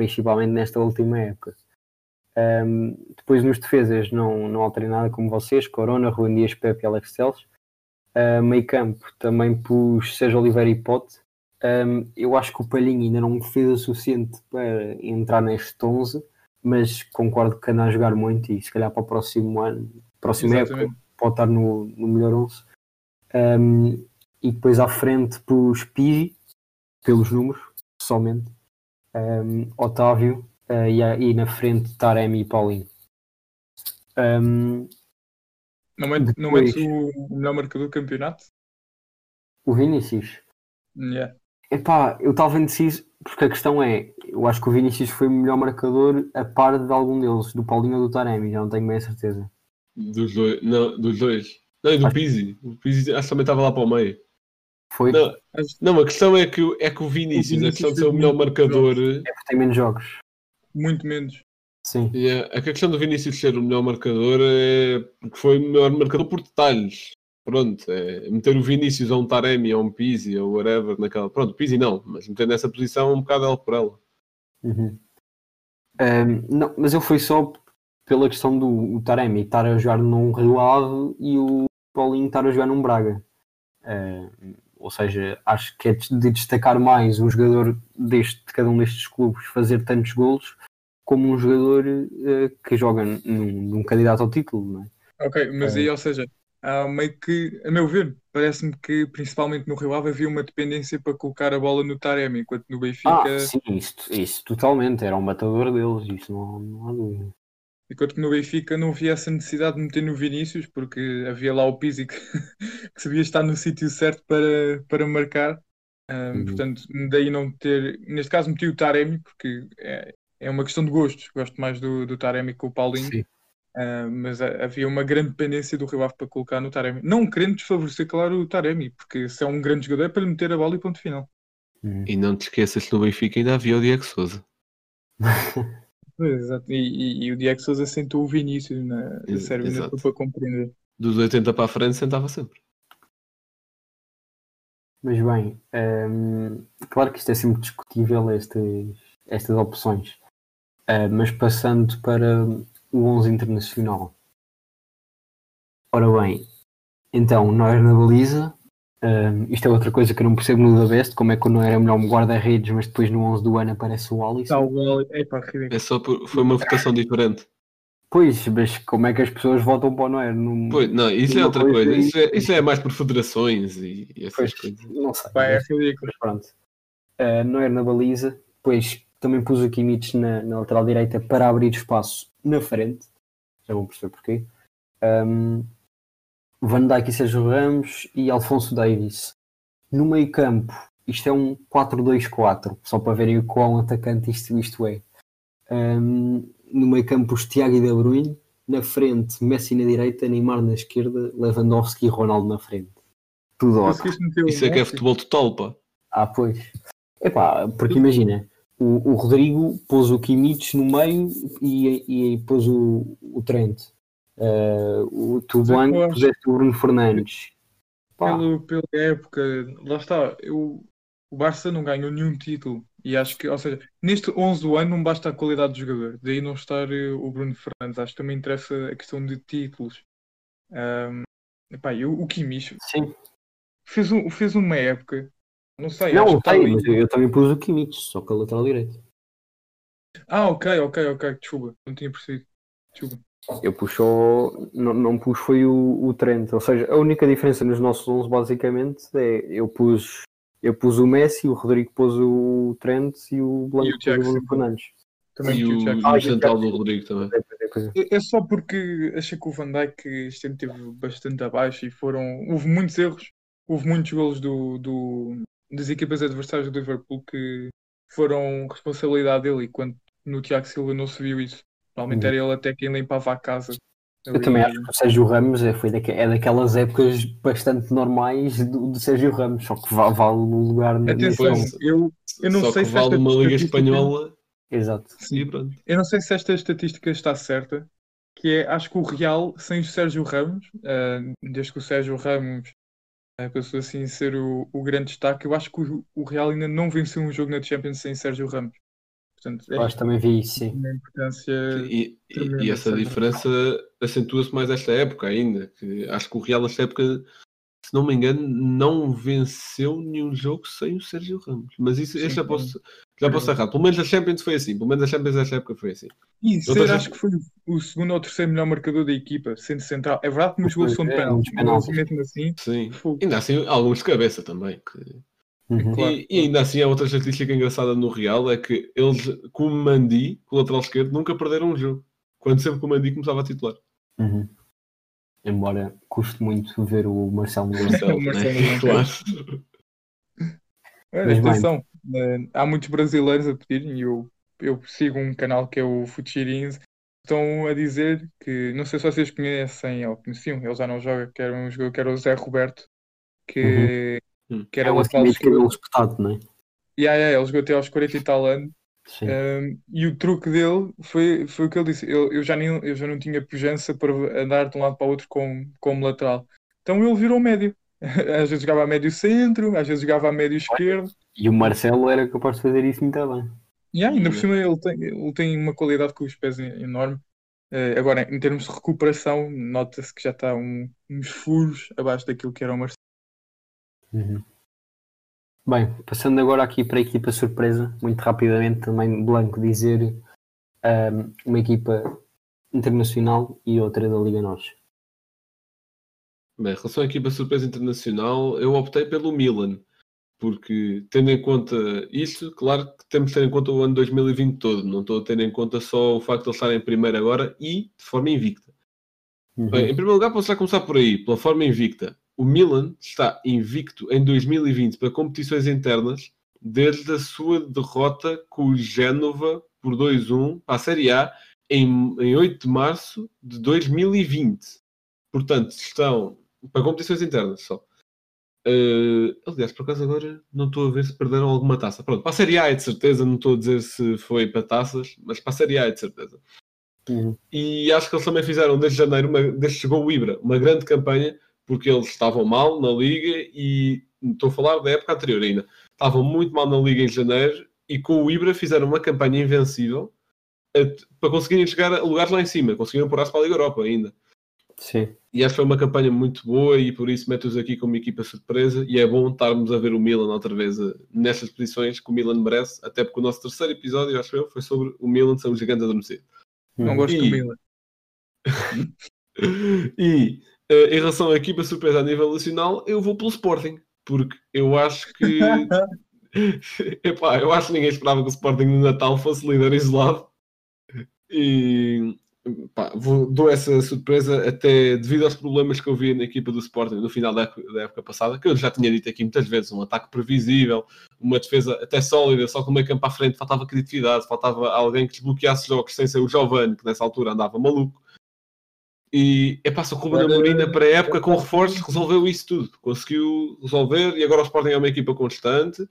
principalmente nesta última época. Ahm, depois nos defesas não, não alterei nada como vocês, Corona, Ruan Dias, Pepe e Alex Teles. Ah, meio campo também pus Sérgio Oliveira e Pote. Um, eu acho que o Palhinha ainda não fez o suficiente para entrar neste 11, mas concordo que anda a jogar muito e se calhar para o próximo ano, próxima época, pode estar no, no melhor 11. Um, e depois à frente pus Pigi, pelos números, somente, um, Otávio uh, e, e na frente Taremi e Paulinho. Um, Não não Depois- metes o, o melhor marcador do campeonato? o Vinícius. Yeah. Epá, eu estava indeciso, porque a questão é, eu acho que o Vinícius foi o melhor marcador a par de algum deles, do Paulinho ou do Taremi, já não tenho bem a certeza. Dos dois. Não, dos dois. Não, e do Acho- Pizzi. O Pizzi acho que também estava lá para o meio. Foi Não, não a questão é que, é que o Vinícius, O a questão de ser o melhor muito marcador. é porque tem menos jogos. Muito menos. Sim. Yeah, a questão do Vinícius ser o melhor marcador é porque foi o melhor marcador por detalhes. Pronto, é meter o Vinícius a um Taremi, a um Pizzi, ou whatever, naquela. Pronto, Pizzi não, mas meter nessa posição um bocado ela por ela. Uhum. Ahm, não, mas eu fui só pela questão do o Taremi estar a jogar num Rio Ave e o Paulinho estar a jogar num Braga. Ahm, ou seja, acho que é de destacar mais um jogador deste, de cada um destes clubes fazer tantos golos como um jogador eh, que joga num, num candidato ao título, não é? Ok, mas É. aí, ou seja, há meio que, a meu ver, parece-me que principalmente no Rio Ave havia uma dependência para colocar a bola no Taremi, enquanto no Benfica, Ah, sim, isso, isso totalmente, era um matador deles, isso não, não há dúvida. Enquanto que no Benfica não havia essa necessidade de meter no Vinícius, porque havia lá o Pizzi que, que sabia estar no sítio certo para, para marcar. Ahm, Uhum. Portanto, daí não ter, neste caso meti o Taremi, porque é, é uma questão de gostos, gosto mais do, do Taremi que o Paulinho. Sim. Uh, mas ha- havia uma grande dependência do Rio Ave para colocar no Taremi. Não querendo desfavorecer, claro, o Taremi, porque se é um grande jogador é para lhe meter a bola e ponto final. Uhum. E não te esqueças que no Benfica ainda havia o Diego Souza. Exato. E, e- e o Diego Souza sentou o Vinícius na, Sérvia, foi para compreender. Dos 80 para a frente sentava sempre. Mas bem, hum, claro que isto é sempre discutível, estas, estas opções. Ah, mas passando para o 11 internacional. Ora bem, então, nós na baliza, isto é outra coisa que eu não percebo no da Best, como é que não era melhor guarda-redes, mas depois no 11 do ano aparece o Alisson. Tá, o epá, ridículo. É só por, foi uma votação diferente. Pois, mas como é que as pessoas votam para o Neuer? Não, Pois, não, isso é outra coisa coisa. e- Isso é, isso é mais por federações e, e essas Pois, coisas. não sei. Pá, é ridículo. Mas pronto. Uh, não era na baliza. Depois também pus o Kimmich na, na lateral direita para abrir espaço na frente. Já vão perceber porquê. Um, Van Dijk e Sérgio Ramos e Alfonso Davis. No meio campo, isto é um 4-2-4, só para verem o quão atacante isto, isto é. Um, no meio campo, os Tiago e De Bruyne. Na frente, Messi na direita, Neymar na esquerda, Lewandowski e Ronaldo na frente. Tudo ótimo. Isso é que é futebol total, pá. Ah, pois. Epá, porque imagina, o, o Rodrigo pôs o Kimmich no meio e, e pôs o, o Trent. Eh, o tu Mas é que eu Blanco acho- puseste o Bruno Fernandes. Pá, Pelo, pela época, lá está, eu, o Barça não ganhou nenhum título. E acho que, ou seja, neste 11 do ano não basta a qualidade do jogador, daí não estar eh, o Bruno Fernandes. Acho que também interessa a questão de títulos. Ahm, epá, e o, o Kimmich sim. fez, um, fez uma época, não sei, Não, acho eu ali. mas eu, eu também pus o Kimmich, só que a lateral direito. Ah, ok, ok, ok, desculpa, não tinha percebido. Desculpa. Eu puxou, não, não pus foi o, o Trent, ou seja, a única diferença nos nossos 11 basicamente é eu pus eu pus o Messi, o Rodrigo pôs o Trent e o Blanco E o o Fernandes. Também E o, o Ah, o central do Rodrigo também. É, é, é. É é só porque achei que o Van Dijk este ano esteve bastante abaixo e foram. Houve muitos erros, houve muitos golos do, do- das equipas adversárias do Liverpool que foram responsabilidade dele, enquanto no Tiago Silva não se viu isso. Normalmente era ele até quem limpava a casa. Eu Ali- também acho que o Sérgio Ramos é, foi daque- é daquelas épocas bastante normais do, do Sérgio Ramos, só que va- vale um lugar Atenção, eu, eu não Só sei que se vale esta uma Liga estatística- Espanhola Exato. e pronto. Eu não sei se esta estatística está certa, que é, acho que o Real, sem o Sérgio Ramos, ah, desde que o Sérgio Ramos ah, passou assim a ser o, o grande destaque, eu acho que o, o Real ainda não venceu um jogo na Champions sem Sérgio Ramos. Portanto, Eu acho que também vi isso, sim. E, e- e essa diferença acentua-se mais esta época ainda. Que acho que o Real, nesta época, se não me engano, não venceu nenhum jogo sem o Sérgio Ramos. Mas isso eu Sim, já posso, já posso errar. Pelo menos a Champions foi assim. Pelo menos a Champions desta época foi assim. E ser, acho que foi o segundo ou terceiro melhor marcador da equipa, sendo central. É verdade que nos gols são de É, penaltis. mas mesmo assim, Sim. Ainda assim, alguns de cabeça também. que- Uhum. E, e ainda assim, a outra estatística engraçada no Real é que eles, com o Mandi, com o lateral esquerdo, nunca perderam um jogo. Quando sempre que o Mandi começava a titular. Uhum. Embora custe muito ver o Marcelo no Marcelo, O Marcelo né? claro. Olha, Mas atenção, eh, há muitos brasileiros a pedir, e eu, eu sigo um canal que é o Futirins, estão a dizer que, não sei se vocês conhecem ou conheciam, ele já não joga, que era um jogador que era o Zé Roberto, que, Uhum. Que era É o de cabelo esquerdo. espetado, não é? E aí, ele jogou até aos 40 e tal anos, um, e o truque dele foi, foi o que ele disse, eu, eu, já nem, eu já não tinha pujança para andar de um lado para o outro como, como lateral. Então ele virou médio. Às vezes jogava a médio centro, às vezes jogava a médio esquerdo. E o Marcelo era capaz de fazer isso muito bem. E ainda por cima ele tem, ele tem uma qualidade com os pés en- enorme. Eh, agora, em termos de recuperação, nota-se que já está um- uns furos abaixo daquilo que era o Marcelo. Uhum. Bem, passando agora aqui para a equipa surpresa, muito rapidamente também Blanco dizer ahm, uma equipa internacional e outra da Liga Nós. Bem, em relação à equipa surpresa internacional, eu optei pelo Milan, porque tendo em conta isso, claro que temos de ter em conta o ano 2020 todo, não estou a ter em conta só o facto de eles estarem em primeiro agora e de forma invicta. Uhum. Bem, em primeiro lugar, posso já começar por aí, pela forma invicta. O Milan está invicto em 2020 para competições internas, desde a sua derrota com o Génova por 2-1 para a Série A em, em 8 de março de 2020. Portanto, estão para competições internas só. Eh, aliás, por acaso agora não estou a ver se perderam alguma taça. Pronto, para a Série A é de certeza, não estou a dizer se foi para taças, mas para a Série A é de certeza. Uhum. E acho que eles também fizeram desde janeiro, uma- desde que chegou o Ibra, uma grande campanha, porque eles estavam mal na Liga e estou a falar da época anterior ainda. Estavam muito mal na Liga em janeiro e com o Ibra fizeram uma campanha invencível eh, para conseguirem chegar a lugares lá em cima. Conseguiram apurar-se para a Liga Europa ainda. Sim. E acho que foi uma campanha muito boa e por isso meto-os aqui como equipa surpresa e é bom estarmos a ver o Milan outra vez eh, nestas posições que o Milan merece, até porque o nosso terceiro episódio, acho eu, foi sobre o Milan ser um gigante adormecido. Não Uhum. gosto do E- Milan. E em relação à equipa surpresa a nível nacional, eu vou pelo Sporting, porque eu acho que Epá, eu acho que ninguém esperava que o Sporting no Natal fosse líder isolado. E pá, vou, dou essa surpresa até devido aos problemas que eu vi na equipa do Sporting no final da época, da época passada, que eu já tinha dito aqui muitas vezes, um ataque previsível, uma defesa até sólida, só que o meio campo à frente faltava criatividade, faltava alguém que desbloqueasse jogos sem ser o Giovanni, que nessa altura andava maluco. E é passa o Ruben Amorim na pré-época com reforços, resolveu isso tudo, conseguiu resolver e agora o Sporting é uma equipa constante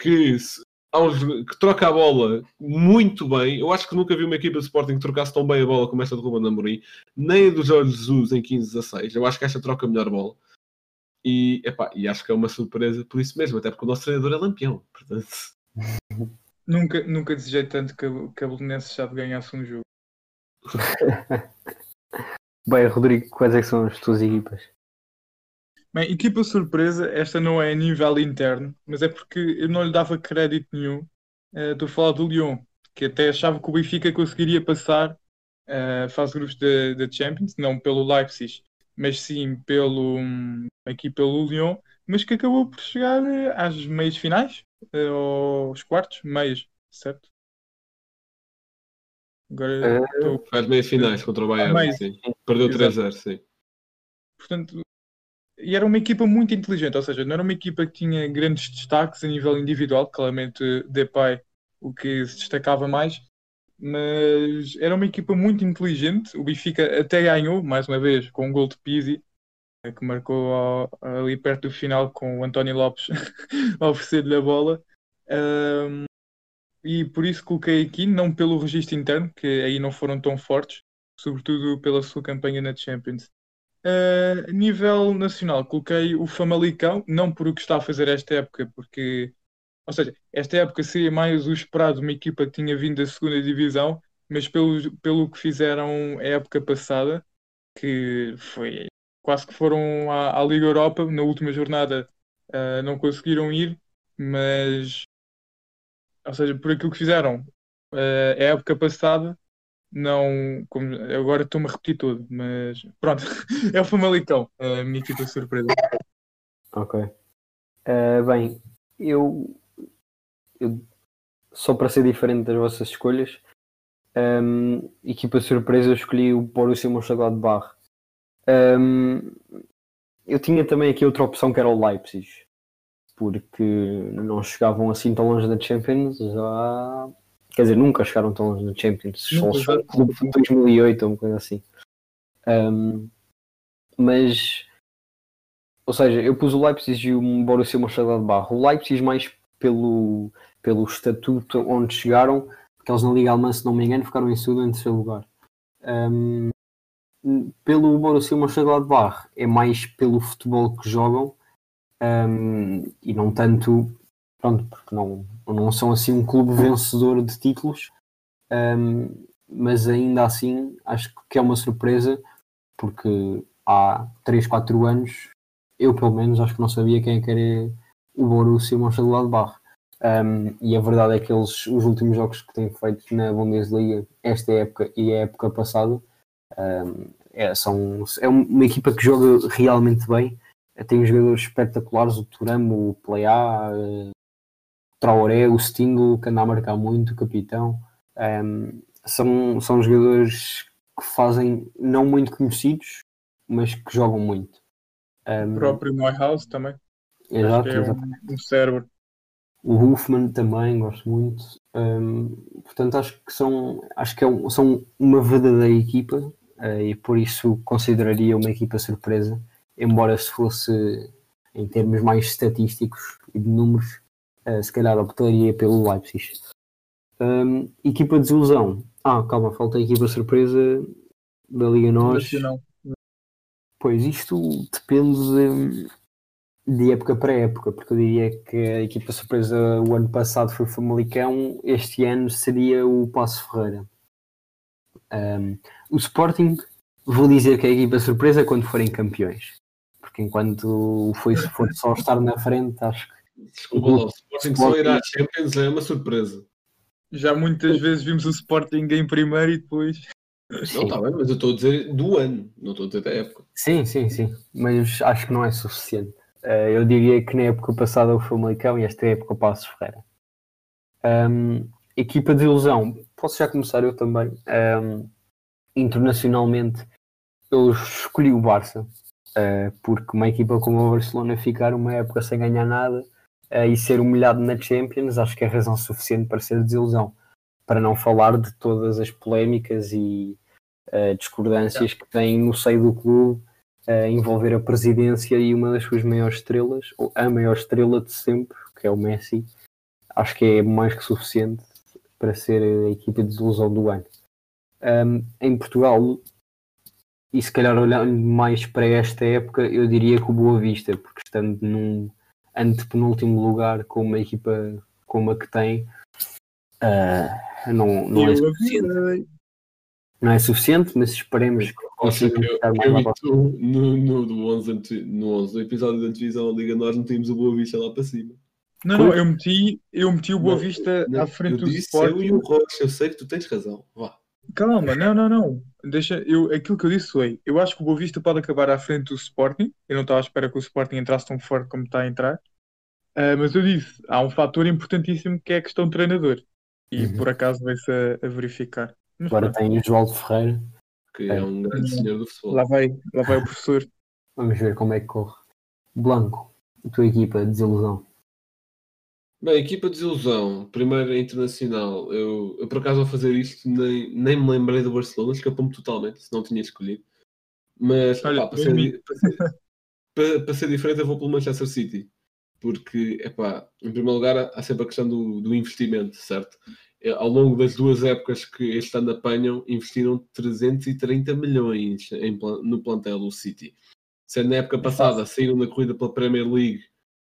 que, que troca a bola muito bem. Eu acho que nunca vi uma equipa de Sporting que trocasse tão bem a bola como esta do Ruben Amorim, nem a do Jorge Jesus em 15-16. Eu acho que esta troca a melhor bola. E, epá, e acho que é uma surpresa por isso mesmo, até porque o nosso treinador é lampião. Portanto, Nunca, nunca desejei tanto que, a- que a já ganhasse um jogo. Bem, Rodrigo, quais é que são as tuas equipas? Bem, equipa surpresa, esta não é a nível interno, mas é porque eu não lhe dava crédito nenhum. Eh, Estou a falar do Lyon, que até achava que o Benfica conseguiria passar a fase de grupos da Champions, não pelo Leipzig, mas sim pelo, aqui pelo Lyon, mas que acabou por chegar eh, às meias finais, aos quartos, meias, certo? Agora Eh, estou Faz meias finais contra o Bayern, sim. Perdeu Exato. 3-0, sim. Portanto, e era uma equipa muito inteligente, ou seja, não era uma equipa que tinha grandes destaques a nível individual, claramente Depay o que se destacava mais, mas era uma equipa muito inteligente. O Benfica até ganhou, mais uma vez, com um gol de Pizzi, eh, que marcou ao- ali perto do final com o António Lopes a oferecer-lhe a bola. Ahm, e por isso coloquei aqui, não pelo registro interno, que aí não foram tão fortes, sobretudo pela sua campanha na Champions. Uh, a nível nacional, coloquei o Famalicão, não por o que está a fazer esta época, porque, ou seja, esta época seria mais o esperado uma equipa que tinha vindo da segunda divisão, mas pelo, pelo que fizeram a época passada, que foi quase que foram à, à Liga Europa, na última jornada uh, não conseguiram ir, mas, ou seja, por aquilo que fizeram uh, a época passada, não, como, agora estou-me a repetir tudo, mas pronto, é o Famalicão, a minha equipa surpresa. Ok. Eh, bem, eu, eu- só para ser diferente das vossas escolhas, ehm, equipa surpresa, eu escolhi o Borussia Mönchengladbach. Ehm, eu tinha também aqui outra opção que era o Leipzig, porque não chegavam assim tão longe da Champions, já... quer dizer, nunca chegaram tão longe da Champions, só for exato. um clube de 2008 ou uma coisa assim. Ehm, mas ou seja, eu pus o Leipzig e o Borussia Mönchengladbach. O Leipzig mais pelo, pelo estatuto onde chegaram, porque eles na Liga Alemã, se não me engano, ficaram em segundo em terceiro lugar. Ahm, pelo Borussia Mönchengladbach é mais pelo futebol que jogam ahm, e não tanto, pronto, porque não, não são assim um clube vencedor de títulos, ahm, mas ainda assim acho que é uma surpresa porque há 3, 4 anos eu pelo menos acho que não sabia quem é era o Borussia Mönchengladbach. Um, e a verdade é que eles, os últimos jogos que têm feito na Bundesliga, esta época e a época passada, um, é, são, é uma equipa que joga realmente bem. Tem jogadores espetaculares, o Turamo, o Playa, o Traoré, o Stingo, que anda a marcar muito, o capitão. Um, são, são jogadores que fazem não muito conhecidos, mas que jogam muito. Um, O próprio Neuhaus também, Exato, é um, um cérebro. O Huffman também gosto muito. Hum, portanto, acho que são, acho que é um- são uma verdadeira equipa eh, e por isso consideraria uma equipa surpresa, embora se fosse em termos mais estatísticos e de números, eh, se calhar optaria pelo Leipzig. Hum, equipa de desilusão. Ah, calma, falta a equipa surpresa da Liga Nós. Pois isto depende de, de época para época, porque eu diria que a equipa surpresa o ano passado foi o Famalicão, este ano seria o Passo Ferreira. Um, o Sporting, vou dizer que é a equipa surpresa quando forem campeões, porque enquanto foi, for só estar na frente, acho que Desculpa lá, o Sporting só ir à Champions é uma surpresa. Já muitas vezes vimos o Sporting em primeiro e depois. Não, está bem, mas eu estou a dizer do ano, não estou a dizer da época. Sim, sim, sim, mas acho que não é suficiente. Eh, eu diria que na época passada o Famalicão e esta época o Passos Ferreira. Ahm, equipa de ilusão, posso já começar eu também. Ahm, internacionalmente, eu escolhi o Barça, eh, porque uma equipa como o Barcelona ficar uma época sem ganhar nada eh, e ser humilhado na Champions, acho que é razão suficiente para ser desilusão. Para não falar de todas as polémicas e eh, discordâncias que tem no seio do clube a envolver a presidência e uma das suas maiores estrelas, ou a maior estrela de sempre, que é o Messi, acho que é mais que suficiente para ser a equipa de desilusão do ano. Um, em Portugal, e se calhar olhando mais para esta época, eu diria que o Boa Vista, porque estando num antepenúltimo lugar com uma equipa como a que tem, ah, não, não é Eu suficiente. Não é suficiente, mas esperemos que Acho que consigam eu, ficar mais eu lá para tu, no, no, do 11, ante- no 11, no episódio da antevisão da Liga, nós não tínhamos o Boa Vista lá para cima. Não, não, eu meti, eu meti o Boa Não, Vista Não, à frente eu do disse eu Sporting. e o Rocha, eu sei que tu tens razão. Vá. Calma, não, não, não. Deixa, eu, aquilo que eu disse foi, eu acho que o Boa Vista pode acabar à frente do Sporting. Eu não estava à espera que o Sporting entrasse tão forte como está a entrar. Ah, mas eu disse, há um fator importantíssimo que é a questão do treinador. E Uhum. por acaso vai-se a, a verificar. Mas Agora pronto, tem o João Ferreira. Que é um grande senhor do futebol. lá vai, lá vai o professor. Vamos ver como é que corre. Blanco, a tua equipa, desilusão. Bem, equipa de desilusão, primeira internacional. Eu, eu por acaso ao fazer isto nem, nem me lembrei do Barcelona, escapou-me totalmente, se não tinha escolhido. Mas Olha, pá, para, ser, para, ser, para- para ser diferente, eu vou pelo Manchester City. Porque, epá, em primeiro lugar, há sempre a questão do, do investimento, certo? Eh, Ao longo das duas épocas que este ano apanham, investiram 330 milhões em no plantel do City. Sendo na época passada, saíram da corrida pela Premier League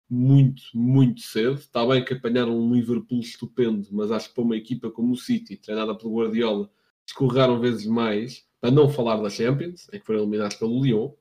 muito, muito cedo. Está bem que apanharam um Liverpool estupendo, mas acho que para uma equipa como o City, treinada pelo Guardiola, escorregaram vezes mais, para não falar da Champions, em que foram eliminados pelo Lyon.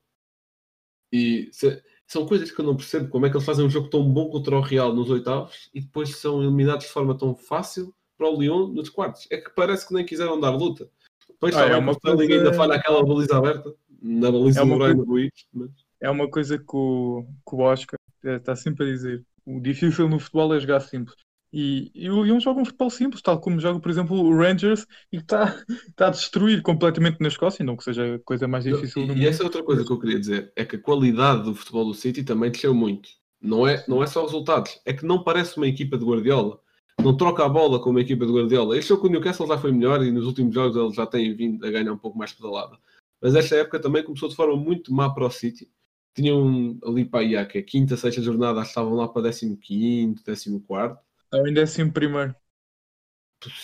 E se- são coisas que eu não percebo, como é que eles fazem um jogo tão bom contra o Real nos oitavos e depois são eliminados de forma tão fácil para o Lyon nos quartos. É que parece que nem quiseram dar luta. Depois Ah, está é uma coisa- ainda falha aquela baliza aberta, na baliza É uma do Brian Ruiz, mas... É uma coisa que o, que o Oscar está sempre a dizer. O difícil no futebol é jogar simples. E, e o Lyon joga um futebol simples, tal como joga, por exemplo, o Rangers, e está está a destruir completamente na Escócia, não que seja a coisa mais difícil E- do e, mundo. essa é outra coisa que eu queria dizer, é que a qualidade do futebol do City também desceu muito. Não é, não é só resultados, é que não parece uma equipa de Guardiola. Não troca a bola com uma equipa de Guardiola. Este jogo com o Newcastle já foi melhor e nos últimos jogos eles já têm vindo a ganhar um pouco mais pedalada. Mas esta época também começou de forma muito má para o City. Tinham ali para aí, que a quinta, sexta jornada, acho que estavam lá para 15, 14. Então, ainda é assim primeiro.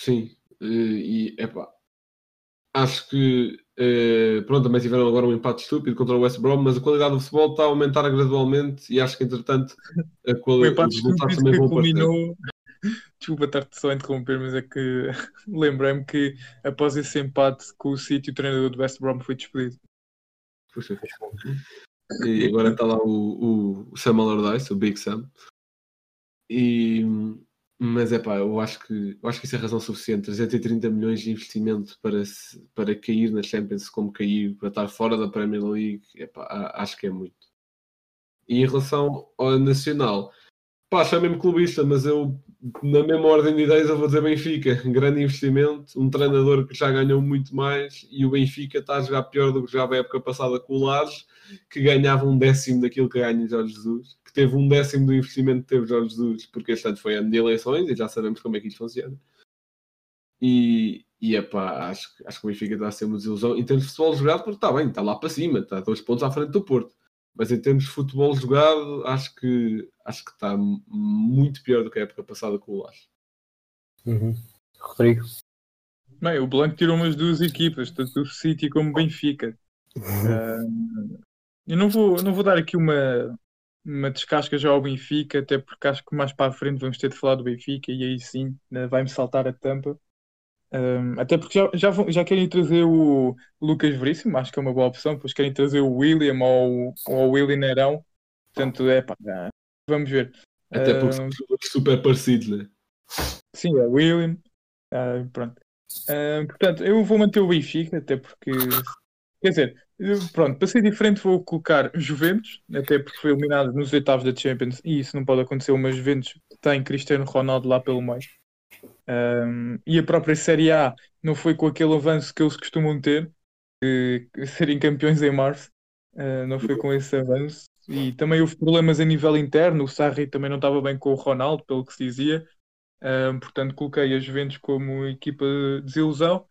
Sim, eh, e epá, acho que eh, pronto, também tiveram agora um empate estúpido contra o West Brom, mas a qualidade do futebol está a aumentar gradualmente e acho que entretanto a O quali- empate os resultados também que vão culminou. Desculpa estar-te só a interromper, mas é que lembrei-me que após esse empate com o City, o treinador do West Brom foi despedido. Puxa, e agora está lá o, o Sam Allardyce, o Big Sam. E, mas é pá, eu acho que eu acho que isso é razão suficiente. 330 milhões de investimento para, para cair na Champions como caiu, para estar fora da Premier League, epá, a- acho que é muito. E em relação ao Nacional, pá, chamem-me clubista, mas eu, na mesma ordem de ideias, eu vou dizer Benfica. Grande investimento, um treinador que já ganhou muito mais e o Benfica está a jogar pior do que jogava a época passada com o Lages, que ganhava um décimo daquilo que ganha Jorge Jesus, que teve um décimo do investimento que teve Jorge Jesus, porque este ano foi ano de eleições e já sabemos como é que isto funciona. E, e epá, acho, acho que o Benfica está a ser uma desilusão em termos de futebol jogado, porque está bem, está lá para cima, está dois pontos à frente do Porto. Mas em termos de futebol jogado, acho que, acho que está muito pior do que a época passada com o Lages. Uhum. Rodrigo. Bem, o Blanco tirou umas duas equipas, tanto o City como o Benfica. Ah, eu não vou, não vou dar aqui uma, uma descasca já ao Benfica, até porque acho que mais para a frente vamos ter de falar do Benfica e aí sim né, vai-me saltar a tampa. Ah, até porque já, já, vão- já querem trazer o Lucas Veríssimo, acho que é uma boa opção, depois querem trazer o William ou, ou o Willy Neirão. Portanto, é pá, vamos ver. Até porque são super parecidos, né? Sim, é William. Ah, pronto. Ah, portanto, eu vou manter o Benfica, até porque. Quer dizer, pronto, para ser diferente, vou colocar Juventus, até porque foi eliminado nos oitavos da Champions e isso não pode acontecer. Uma Juventus tem Cristiano Ronaldo lá pelo meio. Ah, e a própria Série A não foi com aquele avanço que eles costumam ter, serem campeões em março. Ah, não foi com esse avanço. E também houve problemas a nível interno. O Sarri também não estava bem com o Ronaldo, pelo que se dizia. Um, portanto, coloquei a Juventus como equipa de desilusão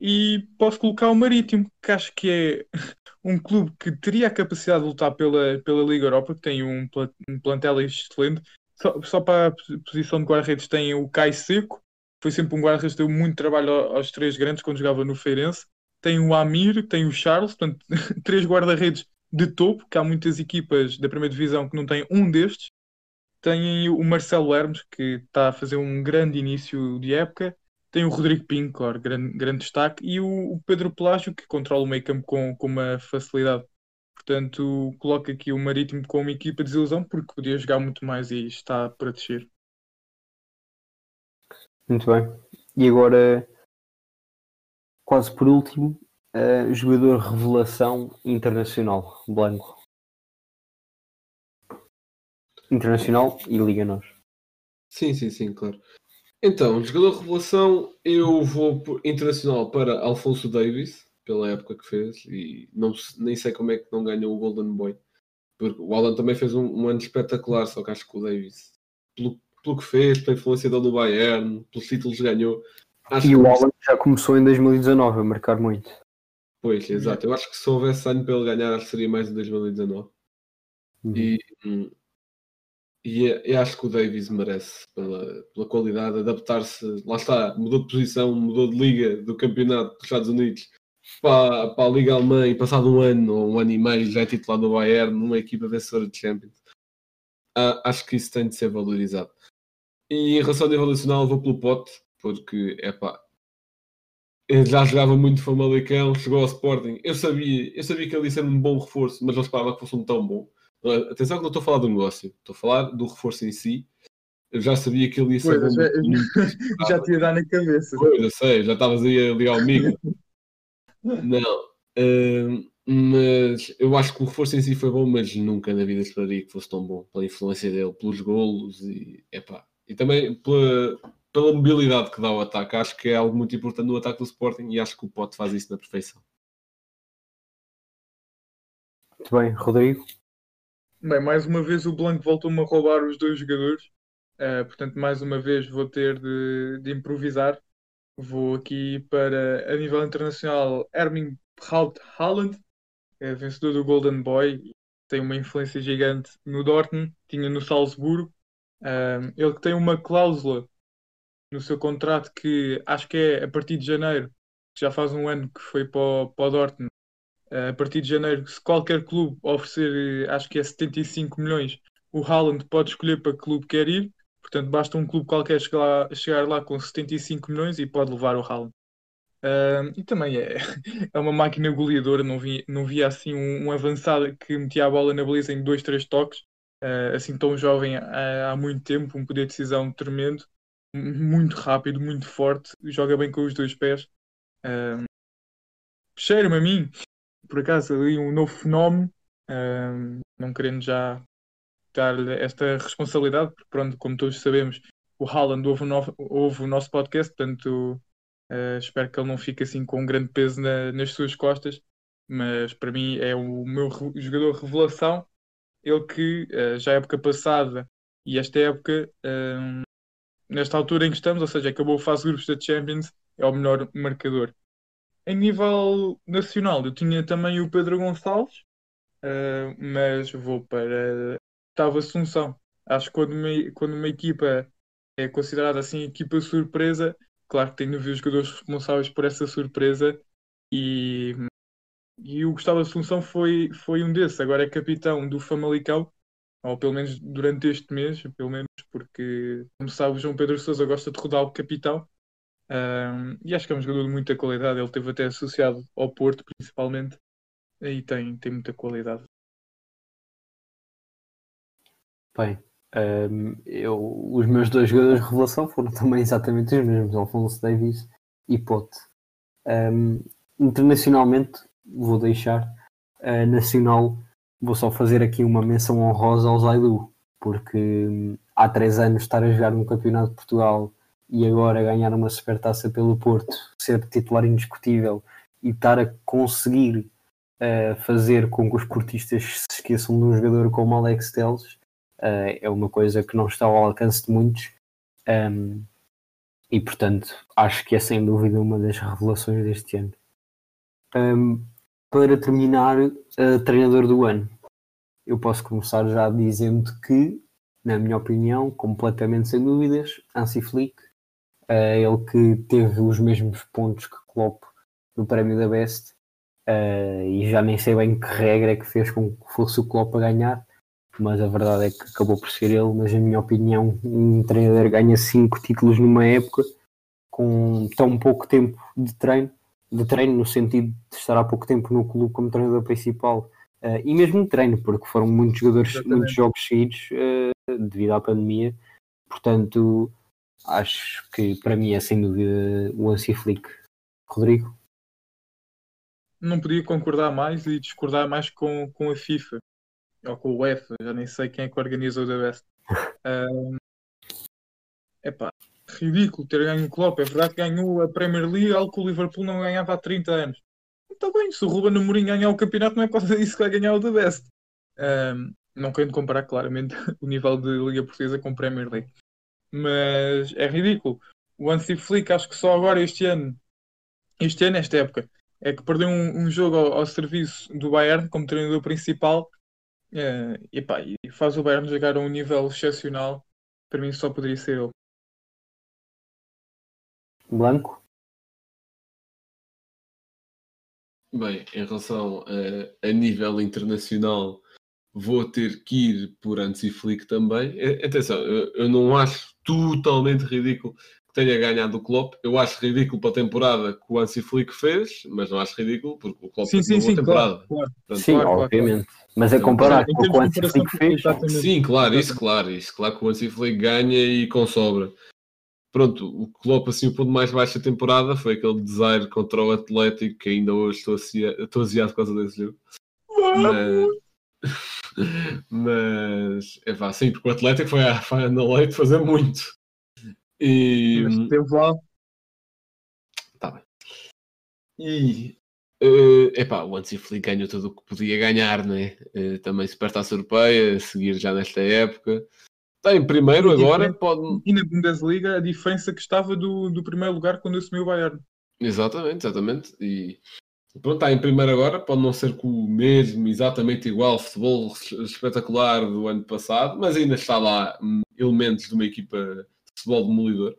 e posso colocar o Marítimo, que acho que é um clube que teria a capacidade de lutar pela, pela Liga Europa, que tem um, um plantel excelente. Só, só para a posi- posição de guarda-redes tem o Caio Seco, foi sempre um guarda-redes deu muito trabalho ao- aos três grandes quando jogava no Feirense. Tem o Amir, tem o Charles, portanto, três guarda-redes de topo, que há muitas equipas da primeira divisão que não têm um destes. Tem o Marcelo Hermes, que está a fazer um grande início de época. Tem o Rodrigo Pinho, claro, grande, grande destaque. E o, o Pedro Pelágio, que controla o meio campo com, com uma facilidade. Portanto, coloco aqui o Marítimo como equipa de desilusão, porque podia jogar muito mais e está para descer. Muito bem. E agora quase por último, uh, jogador revelação internacional, Blanco. Internacional e Liga Nós. Sim, sim, sim, claro. Então, jogador revelação, eu vou por- internacional para Alfonso Davis, pela época que fez, e não, nem sei como é que não ganhou o Golden Boy. Porque o Alan também fez um, um ano espetacular, só que acho que o Davis, pelo, pelo que fez, pela influência dele no Bayern, pelos títulos que ganhou, acho E que o Alan já começou em 2019 a marcar muito. Pois, exato. Eu acho que se houvesse ano para ele ganhar, acho que seria mais em 2019. Uhum. E, hum, e é- eu acho que o Davis merece, pela, pela qualidade, adaptar-se. Lá está, mudou de posição, mudou de liga do campeonato dos Estados Unidos para, para a Liga Alemã e passado um ano ou um ano e meio já é titular do Bayern, numa equipa vencedora de Champions. Ah, acho que isso tem de ser valorizado. E em relação ao nível nacional, vou pelo Pote, porque é pá, ele já jogava muito Famalicão, chegou ao Sporting. Eu sabia, eu sabia que ele ia ser um bom reforço, mas não esperava que fosse um tão bom. Uh, Atenção que não estou a falar do negócio, estou a falar do reforço em si. Eu já sabia que ele ia ser Pois, bom. eu já, já te ia dar na cabeça. Pois, eu sei, já estavas aí a ligar o micro. Não, uh, mas eu acho que o reforço em si foi bom, mas nunca na vida esperaria que fosse tão bom pela influência dele, pelos golos e, epá, e também pela, pela mobilidade que dá ao ataque. Acho que é algo muito importante no ataque do Sporting e acho que o Pote faz isso na perfeição. Muito bem, Rodrigo. Bem, mais uma vez o Blanco voltou-me a roubar os dois jogadores. Eh, portanto, mais uma vez vou ter de, de improvisar. Vou aqui para, a nível internacional, Braut Haaland, é vencedor do Golden Boy, tem uma influência gigante no Dortmund, tinha no Salzburgo. Um, ele tem uma cláusula no seu contrato que acho que é a partir de janeiro, já faz um ano que foi para o, para o Dortmund. Uh, a partir de janeiro, se qualquer clube oferecer, acho que é 75 milhões, o Haaland pode escolher para que clube quer ir. Portanto, basta um clube qualquer chegar lá, chegar lá com 75 milhões e pode levar o Haaland. Um, e também é, é uma máquina goleadora, não vi, não via assim um, um avançado que metia a bola na baliza em dois, três toques, uh, assim tão jovem há, há muito tempo, um poder de decisão tremendo, muito rápido, muito forte, joga bem com os dois pés. Um, Cheira-me a mim, por acaso, ali um novo fenómeno, um, não querendo já dar-lhe esta responsabilidade, porque pronto, como todos sabemos, o Haaland ouve o, no, ouve o nosso podcast, portanto Uh, espero que ele não fique assim com um grande peso na, nas suas costas, mas para mim é o meu jogador revelação. Ele que uh, já a época passada e esta época, uh, nesta altura em que estamos, ou seja, acabou a fase de grupos da Champions, é o melhor marcador. Em nível nacional, eu tinha também o Pedro Gonçalves, mas vou para Gustavo Assunção. Acho que quando uma, quando uma equipa é considerada assim equipa surpresa, claro que tenho de ver os jogadores responsáveis por essa surpresa e, e o Gustavo Assunção foi, foi um desses, agora é capitão do Famalicão, ou pelo menos durante este mês, pelo menos porque, como sabe, o João Pedro Sousa gosta de rodar o capitão um, e acho que é um jogador de muita qualidade, ele teve até associado ao Porto principalmente e tem, tem muita qualidade. Bem, um, eu, os meus dois jogadores de revelação foram também exatamente os mesmos, Alfonso Davis e Pote. Um, internacionalmente, vou deixar, uh, nacional, vou só fazer aqui uma menção honrosa ao Zaidu, porque um, há três anos estar a jogar no Campeonato de Portugal e agora ganhar uma supertaça pelo Porto, ser titular indiscutível e estar a conseguir uh, fazer com que os portistas se esqueçam de um jogador como Alex Telles Uh, é uma coisa que não está ao alcance de muitos. Um, e portanto acho que é sem dúvida uma das revelações deste ano. Um, para terminar, uh, treinador do ano, eu posso começar já dizendo que, na minha opinião, completamente sem dúvidas, Hansi Flick, uh, ele que teve os mesmos pontos que Klopp no prémio da Best. E já nem sei bem que regra é que fez com que fosse o Klopp a ganhar mas a verdade é que acabou por ser ele. Mas, na minha opinião, um treinador ganha cinco títulos numa época com tão pouco tempo de treino, de treino no sentido de estar há pouco tempo no clube como treinador principal uh, e mesmo de treino, porque foram muitos jogadores, Exatamente. muitos jogos seguidos uh, devido à pandemia. Portanto, acho que para mim é sem dúvida o Hansi Flick. Rodrigo? não podia concordar mais e discordar mais com, com a FIFA ou com o UEFA, já nem sei quem é que organizou o The Best. É epá, ridículo ter ganho o Klopp. É verdade que ganhou a Premier League, algo que o Liverpool não ganhava há 30 anos. Está bem, se o Ruben Amorim ganhar o campeonato, não é por causa disso que vai ganhar o The Best. Um, não querendo comparar claramente o nível de Liga Portuguesa com Premier League. Mas é ridículo. O Hansi Flick, acho que só agora este ano, este ano, esta época, é que perdeu um, um jogo ao, ao, serviço do Bayern como treinador principal uh, e, pá, e faz o Bayern jogar a um nível excepcional. Para mim só poderia ser ele. Blanco? Bem, em relação a, a nível internacional, vou ter que ir por Ansi Flick também. Atenção, eu, eu, não acho totalmente ridículo tenha ganhado o Klopp. Eu acho ridículo para a temporada que o Ansi Flick fez, mas não acho ridículo porque o Klopp sim, sim, uma sim, temporada. Claro, claro. Portanto, sim, claro, obviamente. Claro. Mas é comparar com o que o Ansi Flick fez. Sim, claro, isso, claro, isso. Claro que o Ansi Flick ganha e com sobra pronto, o Klopp, assim, o ponto mais baixo da temporada foi aquele desire contra o Atlético, que ainda hoje estou, aziado por causa desse jogo. Mas, mas é pá, sim, porque o Atlético foi à, foi na leite fazer muito. E. Mas teve lá. Tá bem. E. Uh, epá, o Ansi Flick ganhou tudo o que podia ganhar, né? Uh, também Supertaça Europeia, a seguir já nesta época. Está em primeiro agora. Pode... E na Bundesliga a diferença que estava do, do primeiro lugar quando assumiu o Bayern. Exatamente, exatamente. E pronto, está em primeiro agora. Pode não ser com o mesmo, exatamente igual futebol espetacular do ano passado, mas ainda está lá hum, elementos de uma equipa futebol demolidor.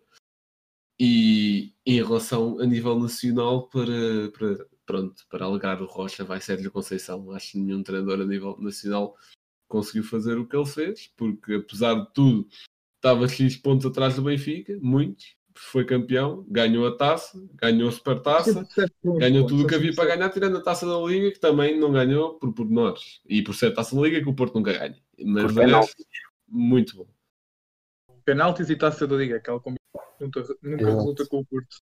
E em relação a nível nacional, para, para, pronto, para alegar o Rocha, vai Sérgio Conceição. Acho que nenhum treinador a nível nacional conseguiu fazer o que ele fez, porque apesar de tudo, estava X pontos atrás do Benfica, muitos, foi campeão, ganhou a taça, ganhou a supertaça, ganhou tudo o que havia para ganhar, tirando a taça da Liga, que também não ganhou por pormenores, e por ser taça da Liga que o Porto nunca ganha. Mas resto, muito bom. Penaltis e taça da Liga, aquela combinação nunca, nunca resulta com o Porto.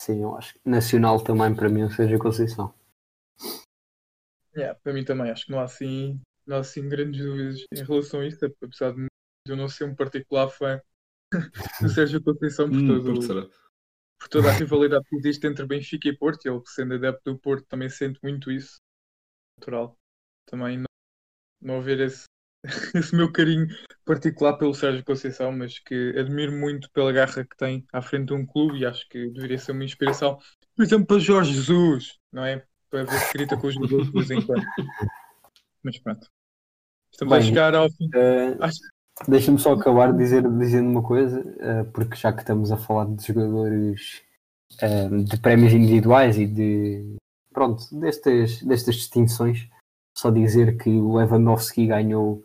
Sim, eu acho que nacional também para mim seja Conceição. Yeah, para mim também, acho que não há assim não há assim grandes dúvidas em relação a isso, apesar de eu não ser um particular fã do Sérgio Conceição por, hum, todo, por toda a rivalidade que existe entre Benfica e Porto, ele sendo adepto do Porto também sente muito isso, natural. Também não, não haver esse, esse meu carinho particular pelo Sérgio Conceição, mas que admiro muito pela garra que tem à frente de um clube e acho que deveria ser uma inspiração, por exemplo, para Jorge Jesus, não é? Para ver escrita com os jogadores de vez em quando. Mas pronto. Estamos Bem, a chegar ao fim. Uh, Deixa-me só acabar dizer, dizendo uma coisa, uh, porque já que estamos a falar de jogadores uh, de prémios individuais e de pronto, destas, destas distinções, só dizer que o Lewandowski ganhou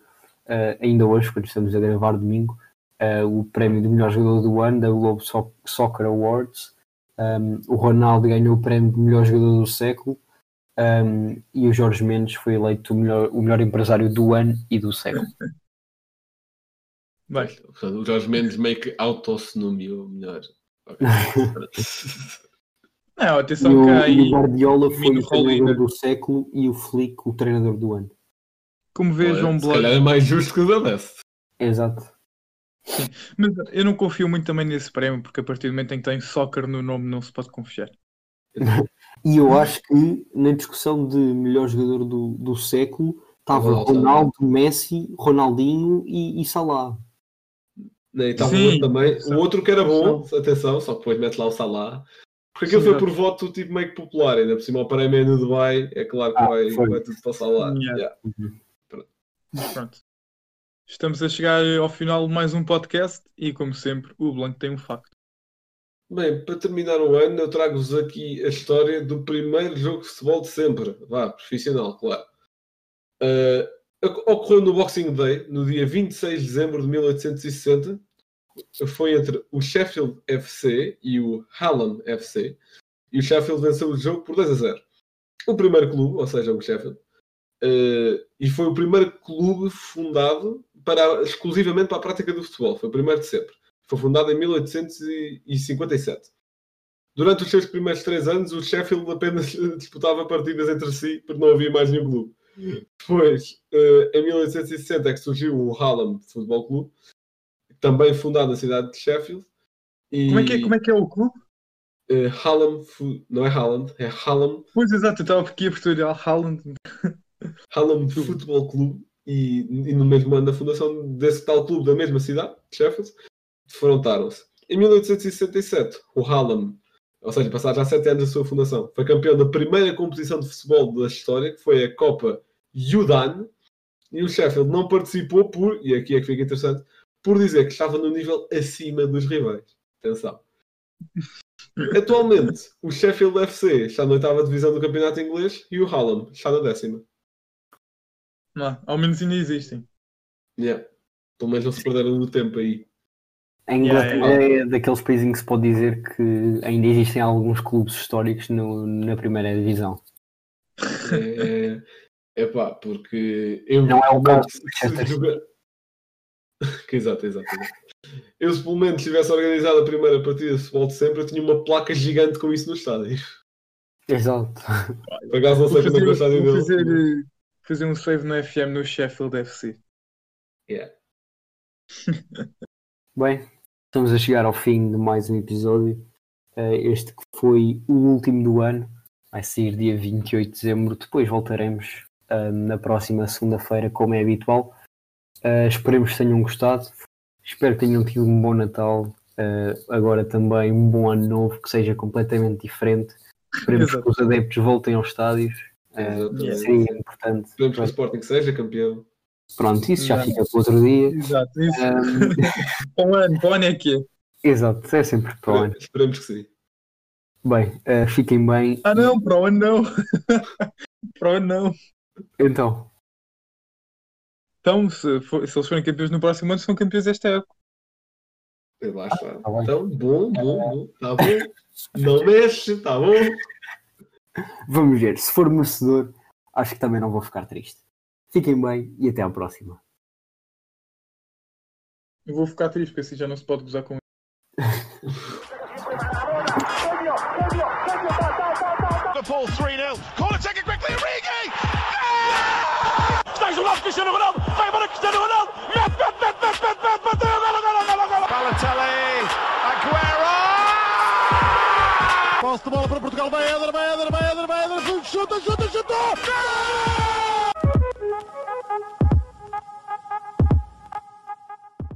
ainda hoje, quando estamos a gravar domingo, o prémio de melhor jogador do ano da Globo Soccer Awards. Um, o Ronaldo ganhou o prémio de melhor jogador do século um, e o Jorge Mendes foi eleito o melhor, o melhor empresário do ano e do século. Bem, o Jorge Mendes meio que auto-se nomeou melhor. Não, atenção e o, que aí. o Guardiola foi o treinador do século e o Flick o treinador do ano. Como vejam, um Se calhar é mais justo que o da Best. Exato. Sim. Mas eu não confio muito também nesse prémio, porque a partir do momento em que tem soccer no nome não se pode confiar. E eu acho que na discussão de melhor jogador do, do século estava Ronaldo, Messi, Ronaldinho e, e Salah. E estava Sim, também. O outro que era bom, atenção, só que depois mete lá o Salah. Porque aquilo foi por voto tipo meio que popular, ainda por cima o prémio no Dubai, é claro que ah, vai, vai, tudo passar lá. Yeah. Yeah. Uhum. Pronto. Estamos a chegar ao final de mais um podcast e, como sempre, o Blanco tem um facto. Bem, para terminar o ano, eu trago-vos aqui a história do primeiro jogo de futebol de sempre. Vá, profissional, claro. Uh, ocorreu no Boxing Day, no dia 26 de dezembro de 1860. Foi entre o Sheffield FC e o Hallam FC. E o Sheffield venceu o jogo por 2 a 0. O primeiro clube, ou seja, o Sheffield. Uh, e foi o primeiro clube fundado para, exclusivamente para a prática do futebol. Foi o primeiro de sempre. Foi fundado em 1857. Durante os seus primeiros três anos, o Sheffield apenas disputava partidas entre si, porque não havia mais nenhum clube. Depois, eh, em 1860 é que surgiu o Hallam Futebol Clube, também fundado na cidade de Sheffield. E, Como é que é, como é, que é o clube? eh, Hallam, não é Halland, é Hallam, Pois exato, eu estava aqui a Portugal, Haaland. Hallam Futebol Clube e, e no mesmo ano da fundação desse tal clube da mesma cidade, Sheffield, defrontaram-se. Em 1867, o Hallam, ou seja, passados já sete anos da sua fundação, foi campeão da primeira competição de futebol da história, que foi a Copa Yudan, e o Sheffield não participou por, e aqui é que fica interessante, por dizer que estava no nível acima dos rivais. Atenção. Atualmente, o Sheffield FC está na oitava divisão do campeonato inglês e o Hallam está na décima. Não, ao menos ainda existem. Yeah. Pelo menos não se perderam no tempo aí. A Inglaterra Yeah, é daqueles países em que se pode dizer que ainda existem alguns clubes históricos no- na primeira divisão. É, epá, porque eu Não é o caso jogar- Que exato, exato, exato. Eu se pelo menos tivesse organizado a primeira partida de futebol de sempre, eu tinha uma placa gigante com isso no estádio. Exato. Por acaso não sei como é que é o fazer, estádio vou dele. fazer, fazer um save no FM no Sheffield FC. Yeah. Bem, estamos a chegar ao fim de mais um episódio. Eh, Este que foi o último do ano. Vai sair dia 28 de dezembro. Depois voltaremos ah, na próxima segunda-feira, como é habitual. Ah, esperemos que tenham gostado. Espero que tenham tido um bom Natal. Agora também um bom ano novo, que seja completamente diferente. Esperemos Exato. que os adeptos voltem aos estádios. Ah, Exatamente. seria importante. Esperemos que o Sporting seja campeão. Pronto, isso já Exato. fica para outro dia. Exato, isso. Ah, Para o ano, para o ano é que é. exato, é sempre para o ano. Esperemos que sim. Bem, ah, fiquem bem. Ah não, para o ano não. para o ano não. Então, Então, se, for- se eles forem campeões no próximo ano, são campeões desta época. Lá está. tá. Então, bom, bom, bom. Tá bom. Não mexe, tá bom. Vamos ver. Se for merecedor, acho que também não vou ficar triste. Fiquem bem e até à próxima. Eu vou ficar triste, porque assim já não se pode gozar com Liverpool 3-0. Corner taken quickly, Origi! Está isolado Cristiano Ronaldo. Vai embora Cristiano Ronaldo. Mete, mete, mete, mete, mete, mete, bateu. Golo, golo, golo, golo. Balotelli. Aguero. Posse de bola para Portugal. Vai Éder, vai Éder, Chuta, chuta. Gol!